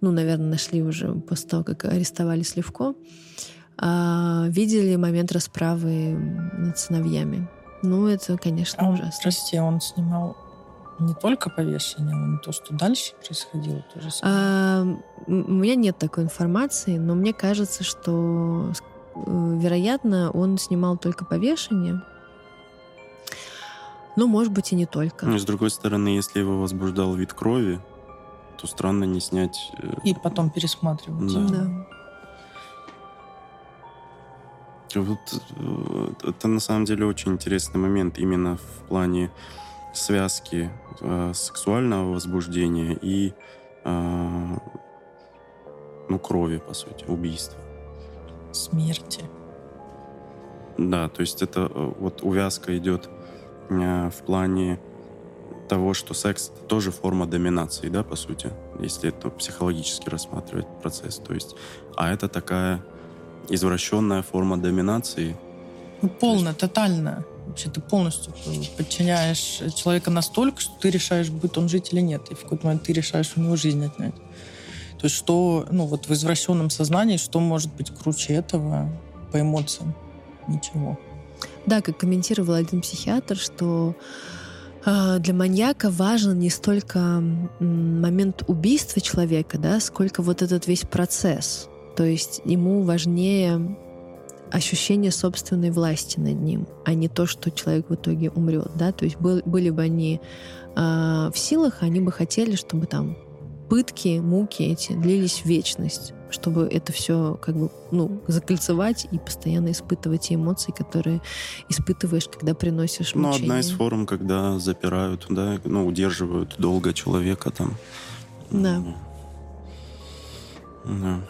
ну, наверное, нашли уже после того, как арестовали Сливко, а, видели момент расправы над сыновьями. Ну, это, конечно, а ужасно. Прости, он снимал не только повешение, но и то, что дальше происходило, тоже а, У меня нет такой информации, но мне кажется, что, э, вероятно, он снимал только повешение. Ну, может быть, и не только. Ну, с другой стороны, если его возбуждал вид крови, то странно не снять... Э, и потом пересматривать. Да. да. Вот э, это на самом деле очень интересный момент именно в плане связки э, сексуального возбуждения и э, ну, крови, по сути, убийства. Смерти. Да, то есть это э, вот увязка идет э, в плане того, что секс это тоже форма доминации, да, по сути, если это психологически рассматривать процесс. То есть, а это такая извращенная форма доминации. Ну, полная, есть... тотальная. Вообще ты полностью подчиняешь человека настолько, что ты решаешь, будет он жить или нет. И в какой-то момент ты решаешь у него жизнь отнять. То есть что, ну вот в извращенном сознании, что может быть круче этого по эмоциям? Ничего. Да, как комментировал один психиатр, что э, для маньяка важен не столько момент убийства человека, да, сколько вот этот весь процесс. То есть ему важнее ощущение собственной власти над ним, а не то, что человек в итоге умрет, да, то есть был, были бы они э, в силах, они бы хотели, чтобы там пытки, муки эти длились в вечность, чтобы это все как бы, ну, закольцевать и постоянно испытывать те эмоции, которые испытываешь, когда приносишь мучения. Ну, одна из форм, когда запирают, да, ну, удерживают долго человека там. Да. Да.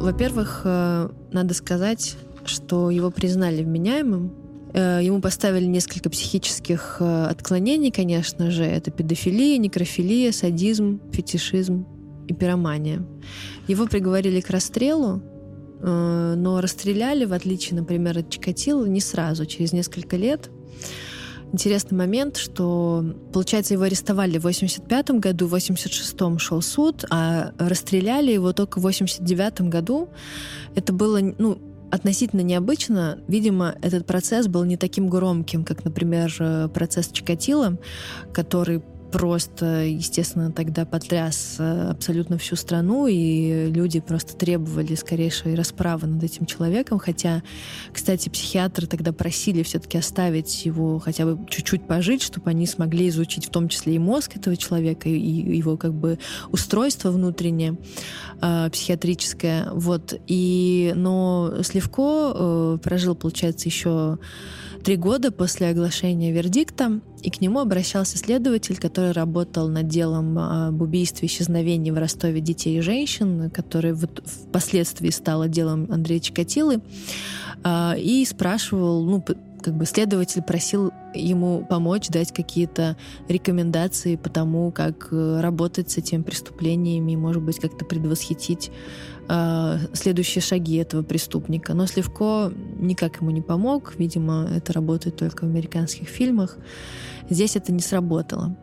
Во-первых, э, надо сказать, что его признали вменяемым. Э, ему поставили несколько психических э, отклонений, конечно же. Это педофилия, некрофилия, садизм, фетишизм и пиромания. Его приговорили к расстрелу, но расстреляли, в отличие, например, от Чикатило, не сразу, через несколько лет интересный момент, что, получается, его арестовали в 85 году, в 86-м шел суд, а расстреляли его только в 89 году. Это было, ну, относительно необычно. Видимо, этот процесс был не таким громким, как, например, э, процесс Чикатило, который просто, естественно, тогда потряс э, абсолютно всю страну, и люди просто требовали скорейшей расправы над этим человеком, хотя, кстати, психиатры тогда просили все-таки оставить его хотя бы чуть-чуть пожить, чтобы они смогли изучить в том числе и мозг этого человека, и его как бы устройство внутреннее, э, психиатрическое, вот, и, но Сливко э, прожил, получается, еще три года после оглашения вердикта, и к нему обращался следователь, который работал над делом об убийстве и исчезновении в Ростове детей и женщин, который впоследствии стало делом Андрея Чикатилы, а, и спрашивал, ну, как бы следователь просил ему помочь, дать какие-то рекомендации по тому, как э, работать с этими преступлениями, может быть, как-то предвосхитить э, следующие шаги этого преступника. Но Сливко никак ему не помог. Видимо, это работает только в американских фильмах. Здесь это не сработало.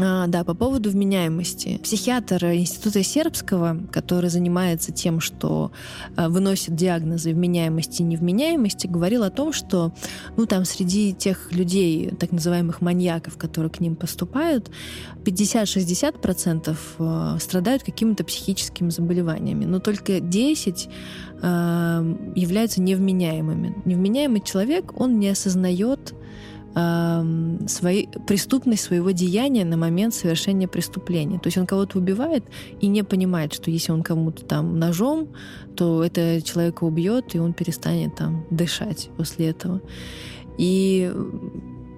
А, да, по поводу вменяемости. Психиатр Института Сербского, который занимается тем, что а, выносит диагнозы вменяемости и невменяемости, говорил о том, что ну, там среди тех людей, так называемых маньяков, которые к ним поступают, 50-60% а, страдают какими-то психическими заболеваниями, но только 10 являются невменяемыми. Невменяемый человек, он не осознает э, свои, преступность своего деяния на момент совершения преступления. То есть он кого-то убивает и не понимает, что если он кому-то там ножом, то это человека убьет, и он перестанет там дышать после этого. И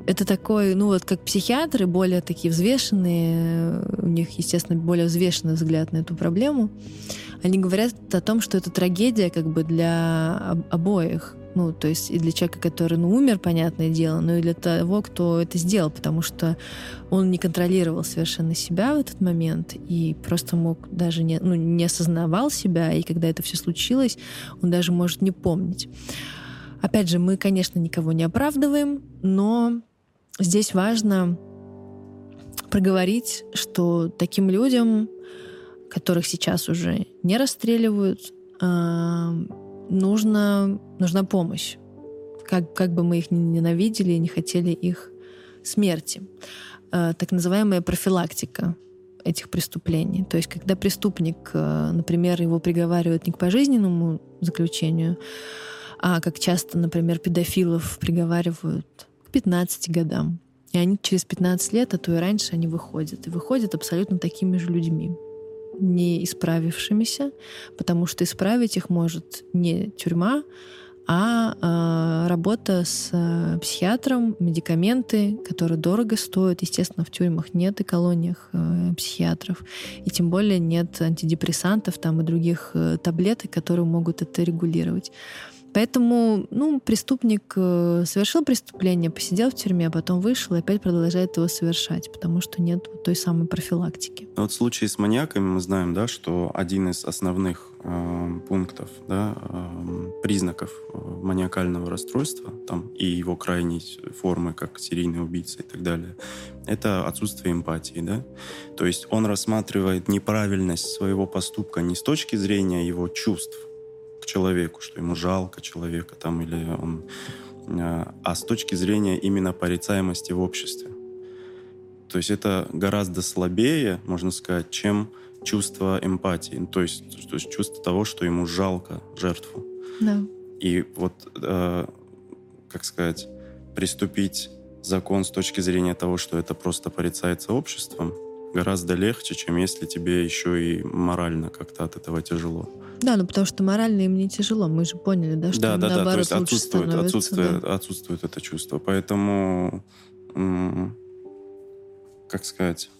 это такой, ну вот как психиатры, более такие взвешенные, у них, естественно, более взвешенный взгляд на эту проблему. Они говорят о том, что это трагедия как бы для обоих. Ну, то есть и для человека, который, ну, умер, понятное дело, но и для того, кто это сделал, потому что он не контролировал совершенно себя в этот момент и просто мог даже не, ну, не осознавал себя, и когда это все случилось, он даже может не помнить. Опять же, мы, конечно, никого не оправдываем, но здесь важно проговорить, что таким людям, которых сейчас уже не расстреливают, нужно, нужна помощь. Как, как бы мы их ни ненавидели и не хотели их смерти. Э, так называемая профилактика этих преступлений. То есть, когда преступник, э, например, его приговаривают не к пожизненному заключению, а как часто, например, педофилов приговаривают к 15 годам. И они через 15 лет, а то и раньше, они выходят. И выходят абсолютно такими же людьми не исправившимися, потому что исправить их может не тюрьма, а э, работа с э, психиатром, медикаменты, которые дорого стоят. Естественно, в тюрьмах нет и колониях э, психиатров, и тем более нет антидепрессантов там и других э, таблеток, которые могут это регулировать. Поэтому, ну, преступник совершил преступление, посидел в тюрьме, а потом вышел и опять продолжает его совершать, потому что нет той самой профилактики. Вот в случае с маньяками мы знаем, да, что один из основных э, пунктов, да, э, признаков э, маниакального расстройства, там и его крайней формы, как серийный убийца и так далее, это отсутствие эмпатии, да. То есть он рассматривает неправильность своего поступка не с точки зрения его чувств, к человеку, что ему жалко человека там или он... А, а с точки зрения именно порицаемости в обществе. То есть это гораздо слабее, можно сказать, чем чувство эмпатии. Ну, то есть, то есть чувство того, что ему жалко жертву. Да. И вот, э, как сказать, приступить закон с точки зрения того, что это просто порицается обществом, гораздо легче, чем если тебе еще и морально как-то от этого тяжело. Да, ну потому что морально им не тяжело. Мы же поняли, да, что да, да, наоборот да, то есть отсутствует, отсутствует, да. отсутствует это чувство. Поэтому, как сказать,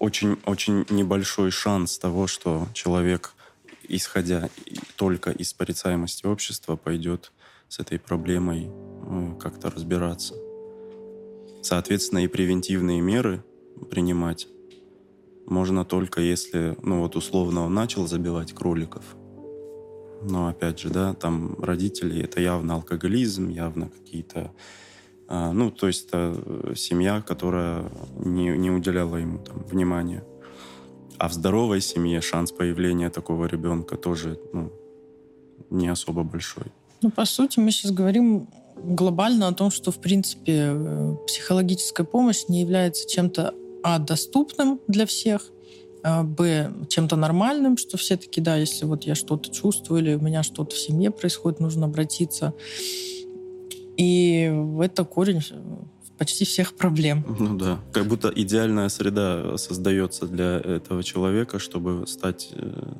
очень, очень небольшой шанс того, что человек исходя только из порицаемости общества, пойдет с этой проблемой э, как-то разбираться. Соответственно, и превентивные меры принимать можно только если, ну вот условно он начал забивать кроликов. Но опять же, да, там родители, это явно алкоголизм, явно какие-то ну, то есть это семья, которая не, не уделяла ему там, внимания. А в здоровой семье шанс появления такого ребенка тоже ну, не особо большой. Ну, по сути, мы сейчас говорим глобально о том, что, в принципе, э, психологическая помощь не является чем-то а доступным для всех, а, б чем-то нормальным, что все таки да, если вот я что-то чувствую или у меня что-то в семье происходит, нужно обратиться. И это корень почти всех проблем. Ну да, как будто идеальная среда создается для этого человека, чтобы стать э,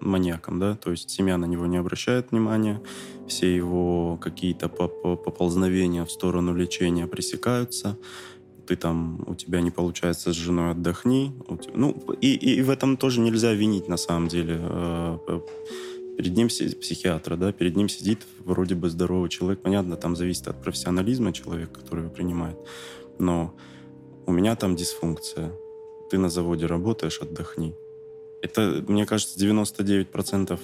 маньяком, да, то есть семья на него не обращает внимания, все его какие-то поползновения в сторону лечения пресекаются, ты там, у тебя не получается с женой, отдохни. Ну, и, и в этом тоже нельзя винить, на самом деле. Перед ним психиатра, да, перед ним сидит вроде бы здоровый человек. Понятно, там зависит от профессионализма человека, который его принимает. Но у меня там дисфункция. Ты на заводе работаешь, отдохни. Это, мне кажется, 99% э,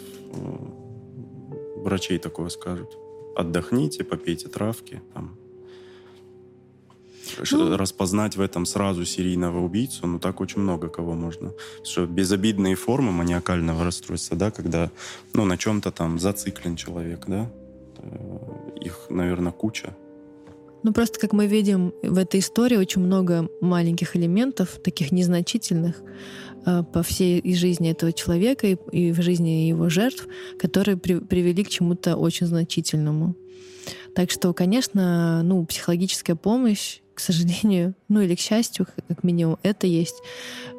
врачей такое скажут. Отдохните, попейте травки, там, ну, распознать в этом сразу серийного убийцу, ну так очень много кого можно. Что безобидные формы маниакального расстройства, да, когда, ну, на чем-то там зациклен человек, да, э, их, наверное, куча. Ну, просто, как мы видим, в этой истории очень много маленьких элементов, таких незначительных, э, по всей жизни этого человека и, в жизни его жертв, которые привели к чему-то очень значительному. Так что, конечно, ну, психологическая помощь к сожалению, ну или к счастью, как минимум, это есть.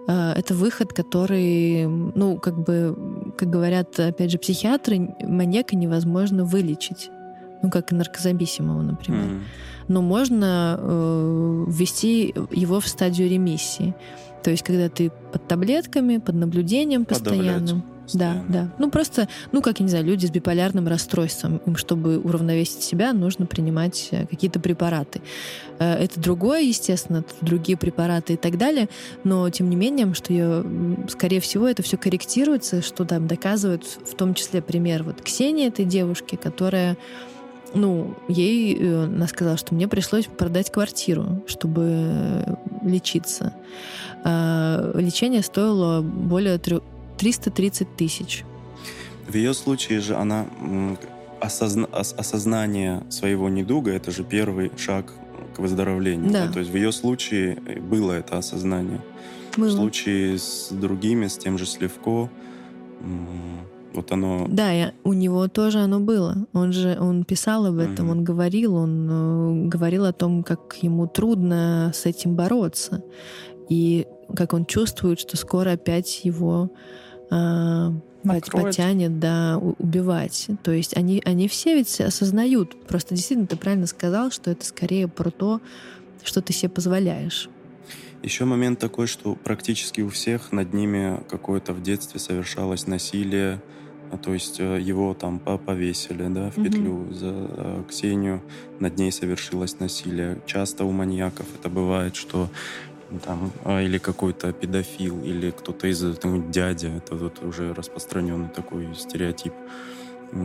А, это выход, который, ну, как бы, как говорят, опять же, психиатры, маньяка невозможно вылечить. Ну, как и наркозависимого, например. Mm-hmm. Но можно э, ввести его в стадию ремиссии. То есть, когда ты под таблетками, под наблюдением постоянным. Да, да. Ну просто, ну как я не знаю, люди с биполярным расстройством, им чтобы уравновесить себя, нужно принимать э, какие-то препараты. Э, это другое, естественно, другие препараты и так далее, но тем не менее, что я, скорее всего, это все корректируется, что там доказывают, в том числе пример вот Ксении этой девушки, которая ну, ей, э, она сказала, что мне пришлось продать квартиру, чтобы лечиться. Лечение стоило более 330 тысяч. В ее случае же она осозна, осознание своего недуга это же первый шаг к выздоровлению. Да. Да? То есть в ее случае было это осознание. Было. В случае с другими, с тем же Сливко, вот оно... Да, я, у него тоже оно было. Он же он писал об этом, угу. он говорил, он э, говорил о том, как ему трудно с этим бороться. И как он чувствует, что скоро опять его э, потянет, да, убивать. То есть они, они все ведь осознают. Просто действительно ты правильно сказал, что это скорее про то, что ты себе позволяешь. Еще момент такой, что практически у всех над ними какое-то в детстве совершалось насилие, а то есть э, его там повесили, да, в петлю mm-hmm. за э, Ксению, над ней совершилось насилие. Часто у маньяков это бывает, что там, а, или какой-то педофил, или кто-то из там, дядя, это вот уже распространенный такой стереотип,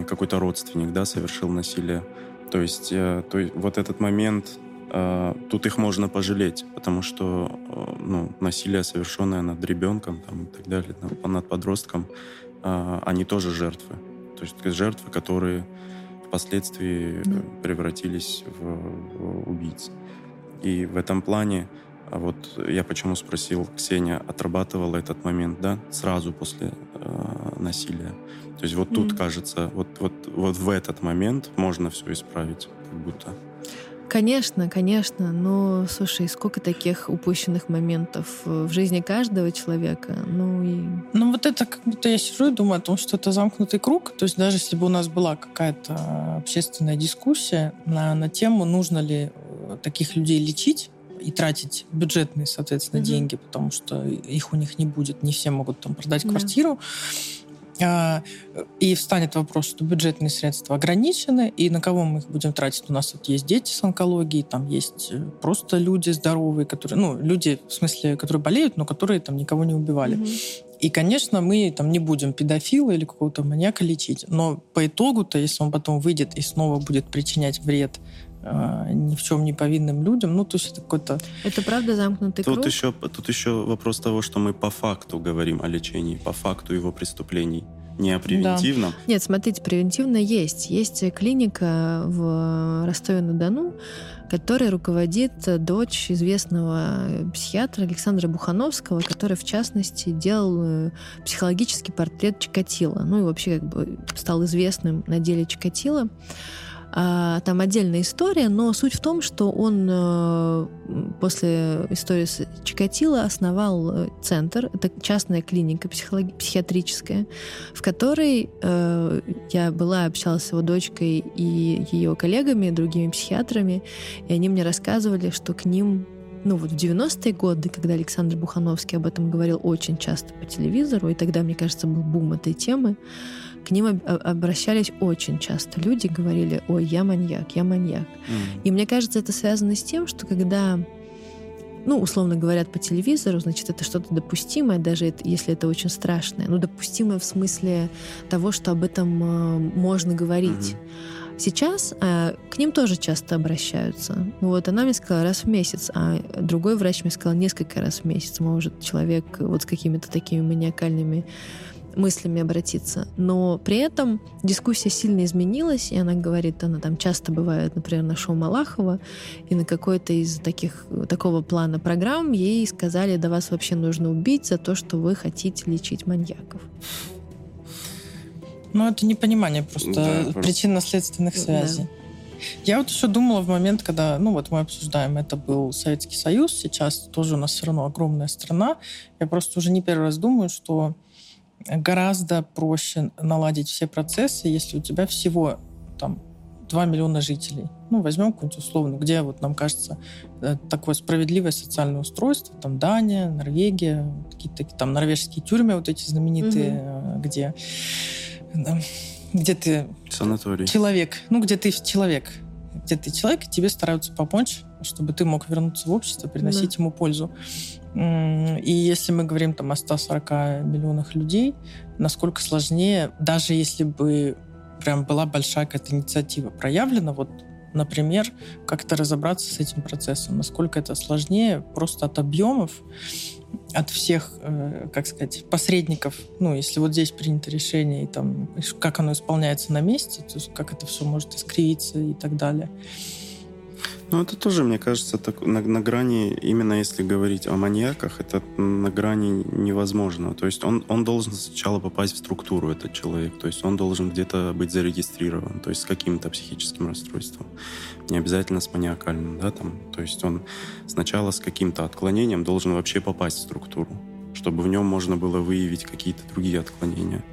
какой-то родственник, да, совершил насилие. То есть, э, то есть вот этот момент, э, тут их можно пожалеть, потому что э, ну, насилие, совершенное над ребенком там, и так далее, над подростком, они тоже жертвы. То есть жертвы, которые впоследствии mm. превратились в убийц. И в этом плане а вот я почему спросил, Ксения отрабатывала этот момент, да, сразу после э, насилия. То есть вот тут, mm. кажется, вот, вот, вот в этот момент можно все исправить, как будто. Конечно, конечно, но слушай, сколько таких упущенных моментов в жизни каждого человека, ну и... Ну вот это как будто я сижу и думаю о том, что это замкнутый круг, то есть даже если бы у нас была какая-то общественная дискуссия на, на тему, нужно ли э, таких людей лечить, и тратить бюджетные, соответственно, mm деньги, потому что их у них не будет, не все могут там продать квартиру. А, и встанет вопрос, что бюджетные средства ограничены, и на кого мы их будем тратить? У нас вот есть дети с онкологией, там есть э, просто люди здоровые, которые, ну, люди, в смысле, которые болеют, но которые там никого не убивали. Mm-hmm. И, конечно, мы там не будем педофила или какого-то маньяка лечить. Но по итогу-то, если он потом выйдет и снова будет причинять вред э, ни в чем не повинным людям, ну, то есть это какой-то... Это правда замкнутый тут круг? Еще, тут еще вопрос того, что мы по факту говорим о лечении, по факту его преступлений не о превентивном. Да. Нет, смотрите, превентивно есть. Есть клиника в Ростове-на-Дону, которой руководит дочь известного психиатра Александра Бухановского, который, в частности, делал э, психологический портрет Чикатила. Ну и вообще как бы стал известным на деле Чикатила. А, там отдельная история, но суть в том, что он э, после истории с Чикатило основал э, центр, это частная клиника психиатрическая, в которой э, я была, общалась с его дочкой и ее коллегами, другими психиатрами, и они мне рассказывали, что к ним ну вот в 90-е годы, когда Александр Бухановский об этом говорил очень часто по телевизору, и тогда, мне кажется, был бум этой темы, к ним обращались очень часто. Люди говорили, ой, я маньяк, я маньяк. Mm. И мне кажется, это связано с тем, что когда ну, условно говорят по телевизору, значит, это что-то допустимое, даже это, если это очень страшное. Ну, допустимое в смысле того, что об этом э, можно говорить. Mm-hmm. Сейчас э, к ним тоже часто обращаются. Вот она мне сказала раз в месяц, а другой врач мне сказал несколько раз в месяц. Может, человек вот с какими-то такими маниакальными мыслями обратиться. Но при этом дискуссия сильно изменилась, и она говорит, она там часто бывает, например, на шоу Малахова, и на какой-то из таких, такого плана программ ей сказали, да вас вообще нужно убить за то, что вы хотите лечить маньяков. Ну, это непонимание просто да, причинно-следственных связей. Да. Я вот еще думала в момент, когда, ну вот мы обсуждаем, это был Советский Союз, сейчас тоже у нас все равно огромная страна. Я просто уже не первый раз думаю, что гораздо проще наладить все процессы, если у тебя всего там 2 миллиона жителей. Ну, возьмем какую-нибудь условную, где вот нам кажется э, такое справедливое социальное устройство, там Дания, Норвегия, какие-то там норвежские тюрьмы вот эти знаменитые, угу. где где ты Санаторий. человек, ну, где ты человек, где ты человек, и тебе стараются помочь, чтобы ты мог вернуться в общество, приносить да. ему пользу. И если мы говорим там о 140 миллионах людей, насколько сложнее, даже если бы прям была большая какая-то инициатива проявлена, вот, например, как-то разобраться с этим процессом, насколько это сложнее просто от объемов, от всех, э, как сказать, посредников. Ну, если вот здесь принято решение, и там, как оно исполняется на месте, то есть как это все может искривиться и так далее. Ну, это тоже, мне кажется, так, на, на грани, именно если говорить о маньяках, это на грани невозможного. То есть он, он должен сначала попасть в структуру, этот человек. То есть он должен где-то быть зарегистрирован, то есть с каким-то психическим расстройством. Не обязательно с маниакальным, да, там. То есть он сначала с каким-то отклонением должен вообще попасть в структуру, чтобы в нем можно было выявить какие-то другие отклонения.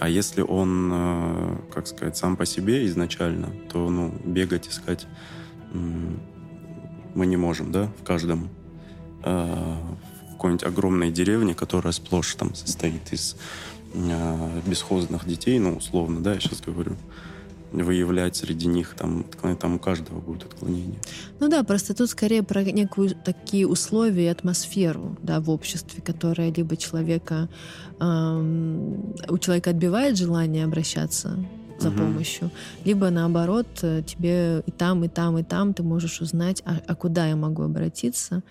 А если он, э, как сказать, сам по себе изначально, то, ну, бегать, искать мы не можем, да, в каждом э, какой-нибудь огромной деревне, которая сплошь там состоит из э, бесхозных детей, ну, условно, да, я сейчас говорю, выявлять среди них там, там у каждого будет отклонение. Ну да, просто тут скорее про некую такие условия и атмосферу да, в обществе, которая либо человека эм, у человека отбивает желание обращаться за угу. помощью, либо наоборот э, тебе и там, и там, и там ты можешь узнать, а, а куда я могу обратиться.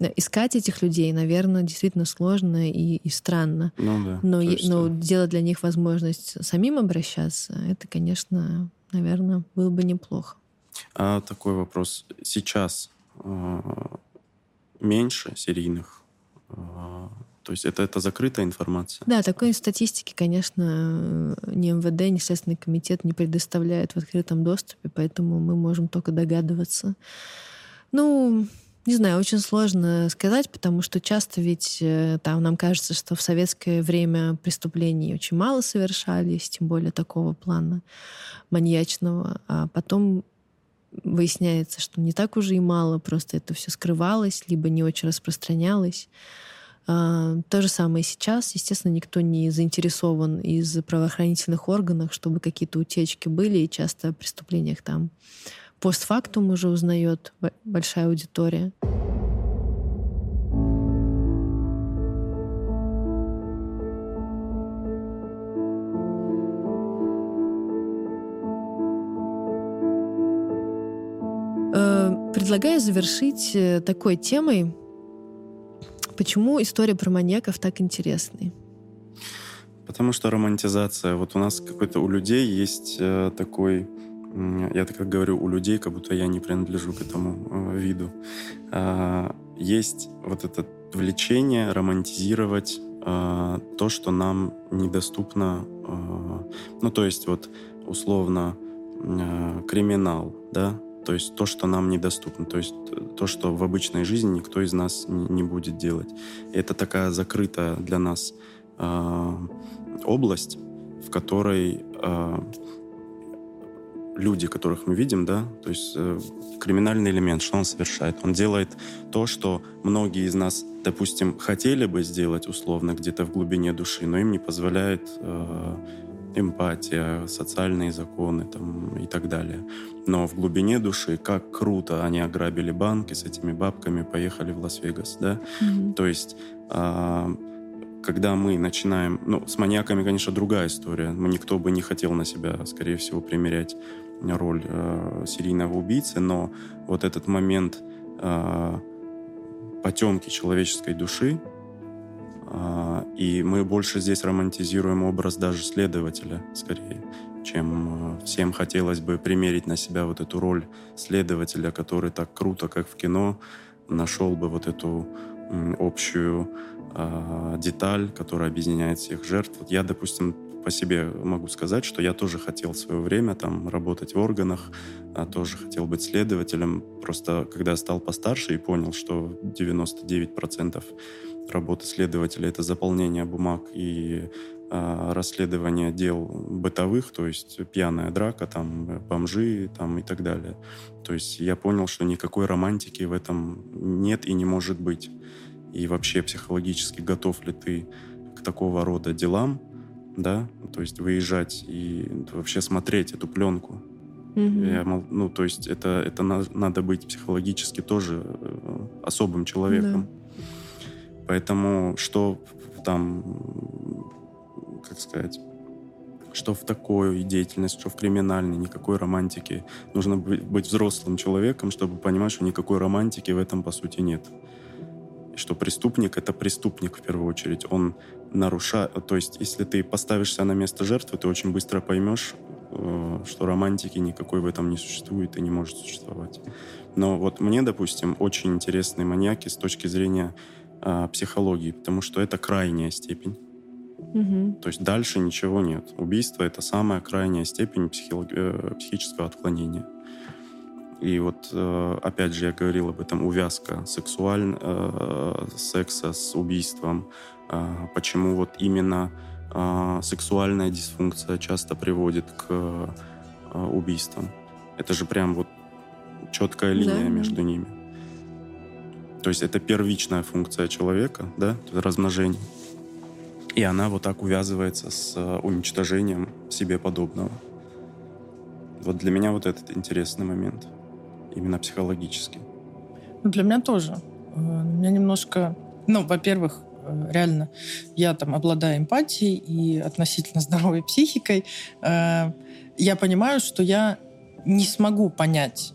Э, искать этих людей, наверное, действительно сложно и, и странно. Ну да. Но, есть, но делать для них возможность самим обращаться, это, конечно, наверное, было бы неплохо. А такой вопрос. Сейчас э, меньше серийных э, то есть это, это закрытая информация? Да, такой статистики, конечно, ни МВД, ни Следственный комитет не предоставляет в открытом доступе, поэтому мы можем только догадываться. Ну, не знаю, очень сложно сказать, потому что часто ведь э, там нам кажется, что в советское время преступлений очень мало совершались, тем более такого плана маньячного, а потом выясняется, что не так уже и мало, просто это все скрывалось, либо не очень распространялось. А, то же самое сейчас. Естественно, никто не заинтересован из правоохранительных органов, чтобы какие-то утечки были, и часто о преступлениях там постфактум уже узнает большая аудитория. Э, предлагаю завершить э, такой темой. Почему история про маньяков так интересная? Потому что романтизация. Вот у нас какой-то у людей есть э, такой я так говорю у людей, как будто я не принадлежу к этому э, виду. Э, есть вот это влечение романтизировать э, то, что нам недоступно. Э, ну, то есть вот условно э, криминал, да, то есть то, что нам недоступно, то есть то, что в обычной жизни никто из нас не будет делать. Это такая закрытая для нас э, область, в которой э, люди, которых мы видим, да, то есть э, криминальный элемент, что он совершает? Он делает то, что многие из нас, допустим, хотели бы сделать условно где-то в глубине души, но им не позволяет э, эмпатия, социальные законы там, и так далее. Но в глубине души, как круто они ограбили банки с этими бабками, поехали в Лас-Вегас, да? Mm-hmm. То есть э, когда мы начинаем... Ну, с маньяками, конечно, другая история. Никто бы не хотел на себя, скорее всего, примерять роль э, серийного убийцы, но вот этот момент э, потемки человеческой души, и мы больше здесь романтизируем образ даже следователя, скорее, чем э, всем хотелось бы примерить на себя вот эту роль следователя, который так круто, как в кино, нашел бы вот эту общую э, деталь, которая объединяет всех жертв. Я, допустим, по себе могу сказать, что я тоже хотел в свое время там работать в органах, а тоже хотел быть следователем. Просто когда я стал постарше и понял, что 99% работы следователя — это заполнение бумаг и а, расследование дел бытовых, то есть пьяная драка, там, бомжи там, и так далее. То есть я понял, что никакой романтики в этом нет и не может быть. И вообще психологически готов ли ты к такого рода делам, да, то есть выезжать и вообще смотреть эту пленку. Mm-hmm. Я, ну, то есть это, это на, надо быть психологически тоже э, особым человеком. Yeah. Поэтому что там, как сказать, что в такой деятельности, что в криминальной, никакой романтики. Нужно быть, взрослым человеком, чтобы понимать, что никакой романтики в этом, по сути, нет. И что преступник — это преступник в первую очередь. Он нарушает... То есть, если ты поставишься на место жертвы, ты очень быстро поймешь, э, что романтики никакой в этом не существует и не может существовать. Но вот мне, допустим, очень интересны маньяки с точки зрения э, психологии, потому что это крайняя степень. Угу. То есть дальше ничего нет. Убийство — это самая крайняя степень психолог... э, психического отклонения. И вот, э, опять же, я говорил об этом, увязка сексуаль... Э, секса с убийством, а, почему вот именно а, сексуальная дисфункция часто приводит к а, убийствам. Это же прям вот четкая линия да. между ними. То есть это первичная функция человека, да, размножение. И она вот так увязывается с уничтожением себе подобного. Вот для меня вот этот интересный момент. Именно психологически. Для меня тоже. Э, у меня немножко... Ну, во-первых, Э, реально я там обладаю эмпатией и относительно здоровой психикой, э, я понимаю, что я не смогу понять э,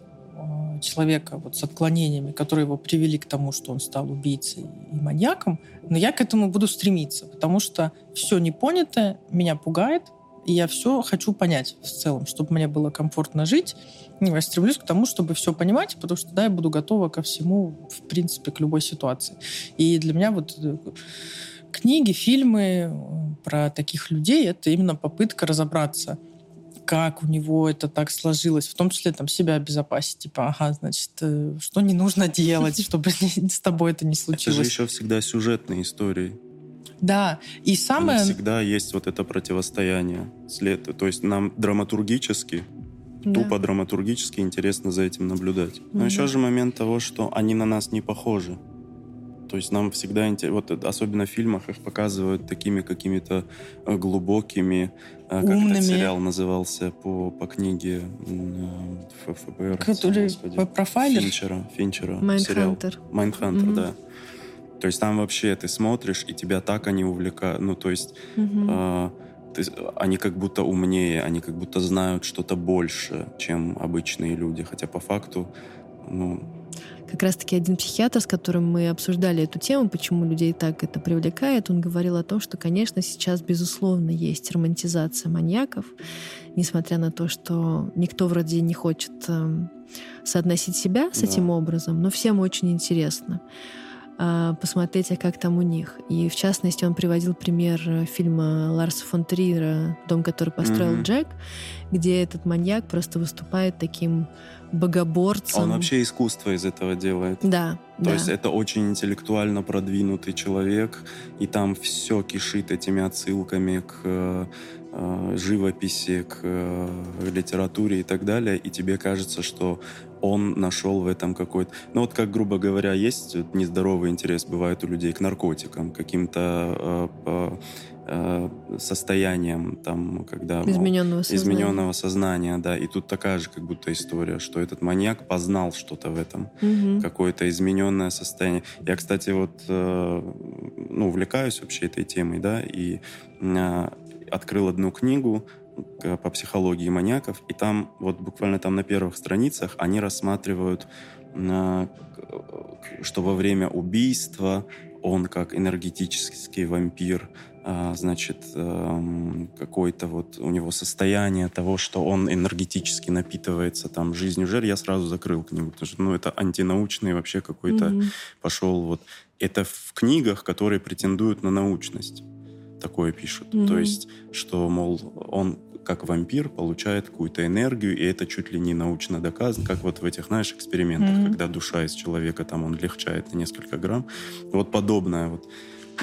человека вот с отклонениями, которые его привели к тому, что он стал убийцей и маньяком, но я к этому буду стремиться, потому что все непонятое меня пугает, и я все хочу понять в целом, чтобы мне было комфортно жить. Ну, я стремлюсь к тому, чтобы все понимать, потому что, да, я буду готова ко всему, в принципе, к любой ситуации. И для меня вот э, книги, фильмы э, про таких людей — это именно попытка разобраться, как у него это так сложилось, в том числе там себя обезопасить, типа, ага, значит, э, что не нужно делать, чтобы с тобой это не случилось. Это же еще всегда сюжетные истории. Да, и самое... Всегда есть вот это противостояние. След... То есть нам драматургически, да. тупо драматургически интересно за этим наблюдать. Но угу. еще же момент того, что они на нас не похожи. То есть нам всегда интересно, вот особенно в фильмах их показывают такими какими-то э, глубокими, э, как Умными. этот сериал назывался по, по книге э, ФБР. Который господи, по- профайлер? Финчера. Финчера. сериал. Майндхантер. Майндхантер, Мгм. да. То есть там вообще ты смотришь, и тебя так они увлекают. Ну, то есть Мгм. э, ты- они как будто умнее, они как будто знают что-то больше, чем обычные люди. Хотя по факту, ну, Как раз-таки один психиатр, с которым мы обсуждали эту тему, почему людей так это привлекает, он говорил о том, что, конечно, сейчас, безусловно, есть романтизация маньяков, несмотря на то, что никто вроде не хочет эм, соотносить себя с Да. этим образом, но всем очень интересно а, посмотреть, а как там у них. И в частности, он приводил пример э, фильма Ларса фон Триера «Дом, который построил Мгм. Джек», где этот маньяк просто выступает таким богоборцем. он вообще искусство из этого делает. Да, То да. есть это очень интеллектуально продвинутый человек, и там все кишит этими отсылками к э, э, живописи, к э, литературе и так далее, и тебе кажется, что он нашел в этом какой-то... Ну вот как, грубо говоря, есть нездоровый интерес, бывает у людей к наркотикам, каким-то э, по- э, состояниям, там, когда... измененного сознания. измененного сознания, да. И тут такая же как будто история, что этот маньяк познал что-то в этом Мгм. какое-то измененное состояние. Я, кстати, вот э, ну, увлекаюсь вообще этой темой, да, и э, открыл одну книгу по психологии маньяков, и там вот буквально там на первых страницах они рассматривают, что во время убийства он как энергетический вампир, значит, эм, какое-то вот у него состояние того, что он энергетически напитывается там жизнью жертв, я сразу закрыл книгу, потому что, ну, это антинаучный вообще какой-то Мгм. пошел вот. Это в книгах, которые претендуют на научность. Такое пишут. Мгм. То есть, что, мол, он как вампир получает какую-то энергию, и это чуть ли не научно доказано, как вот в этих, знаешь, экспериментах, Мгм. когда душа из человека, там, он легчает на несколько грамм. Вот подобное вот.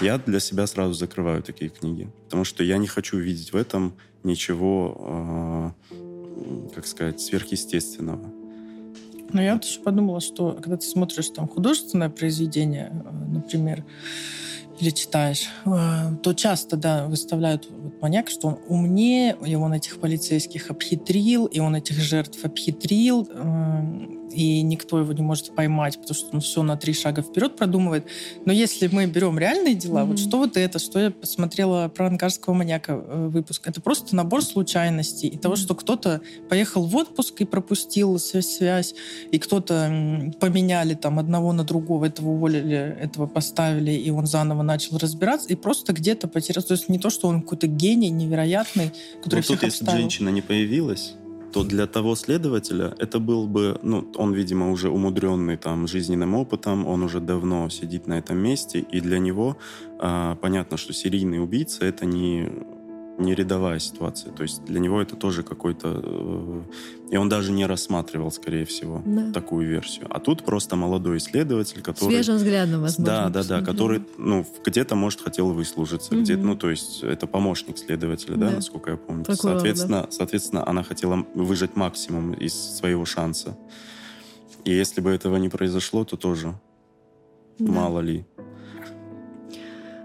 Я для себя сразу закрываю такие книги, потому что я не хочу видеть в этом ничего, э, как сказать, сверхъестественного. Но я вот еще подумала, что когда ты смотришь там художественное произведение, э, например, или читаешь, э, то часто, да, выставляют вот маньяка, что он умнее, и он этих полицейских обхитрил, и он этих жертв обхитрил, э, и никто его не может поймать, потому что он все на три шага вперед продумывает. Но если мы берем реальные дела, вот Мгм. что вот это, что я посмотрела про ангарского маньяка э, выпуск, это просто набор случайностей и того, что кто-то поехал в отпуск и пропустил связь, и кто-то поменяли там одного на другого, этого уволили, этого поставили, и он заново начал разбираться, и просто где-то потерялся. То есть не то, что он какой-то гений невероятный, который Вот всех тут, если обставил. женщина не появилась, то для того следователя это был бы, ну, он, видимо, уже умудренный там жизненным опытом, он уже давно сидит на этом месте, и для него а, понятно, что серийный убийца это не не рядовая ситуация, то есть для него это тоже какой-то, э, и он даже не рассматривал, скорее всего, Да. такую версию. А тут просто молодой исследователь, который Свежим взглядом, возможно. да, да, да, который, ну, где-то, может, хотел выслужиться, Мгм. где-то, ну, то есть это помощник следователя, да, Да. насколько я помню. Прокурор, соответственно, соответственно, она хотела выжать максимум из своего шанса. И если бы этого не произошло, то тоже Да. мало ли.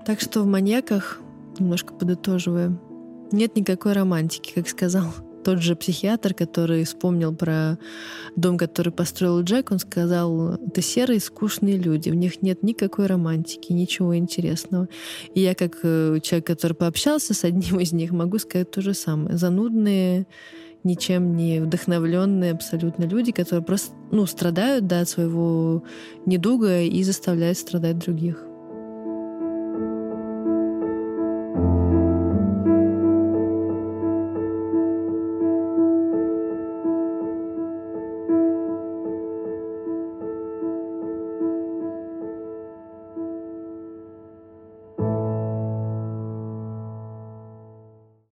Так что в маньяках, немножко подытоживая, нет никакой романтики, как сказал тот же психиатр, который вспомнил про дом, который построил Джек, он сказал, это серые, скучные люди, в них нет никакой романтики, ничего интересного. И я, как э, человек, который пообщался с одним из них, могу сказать то же самое. Занудные, ничем не вдохновленные абсолютно люди, которые просто ну, страдают да, от своего недуга и заставляют страдать других.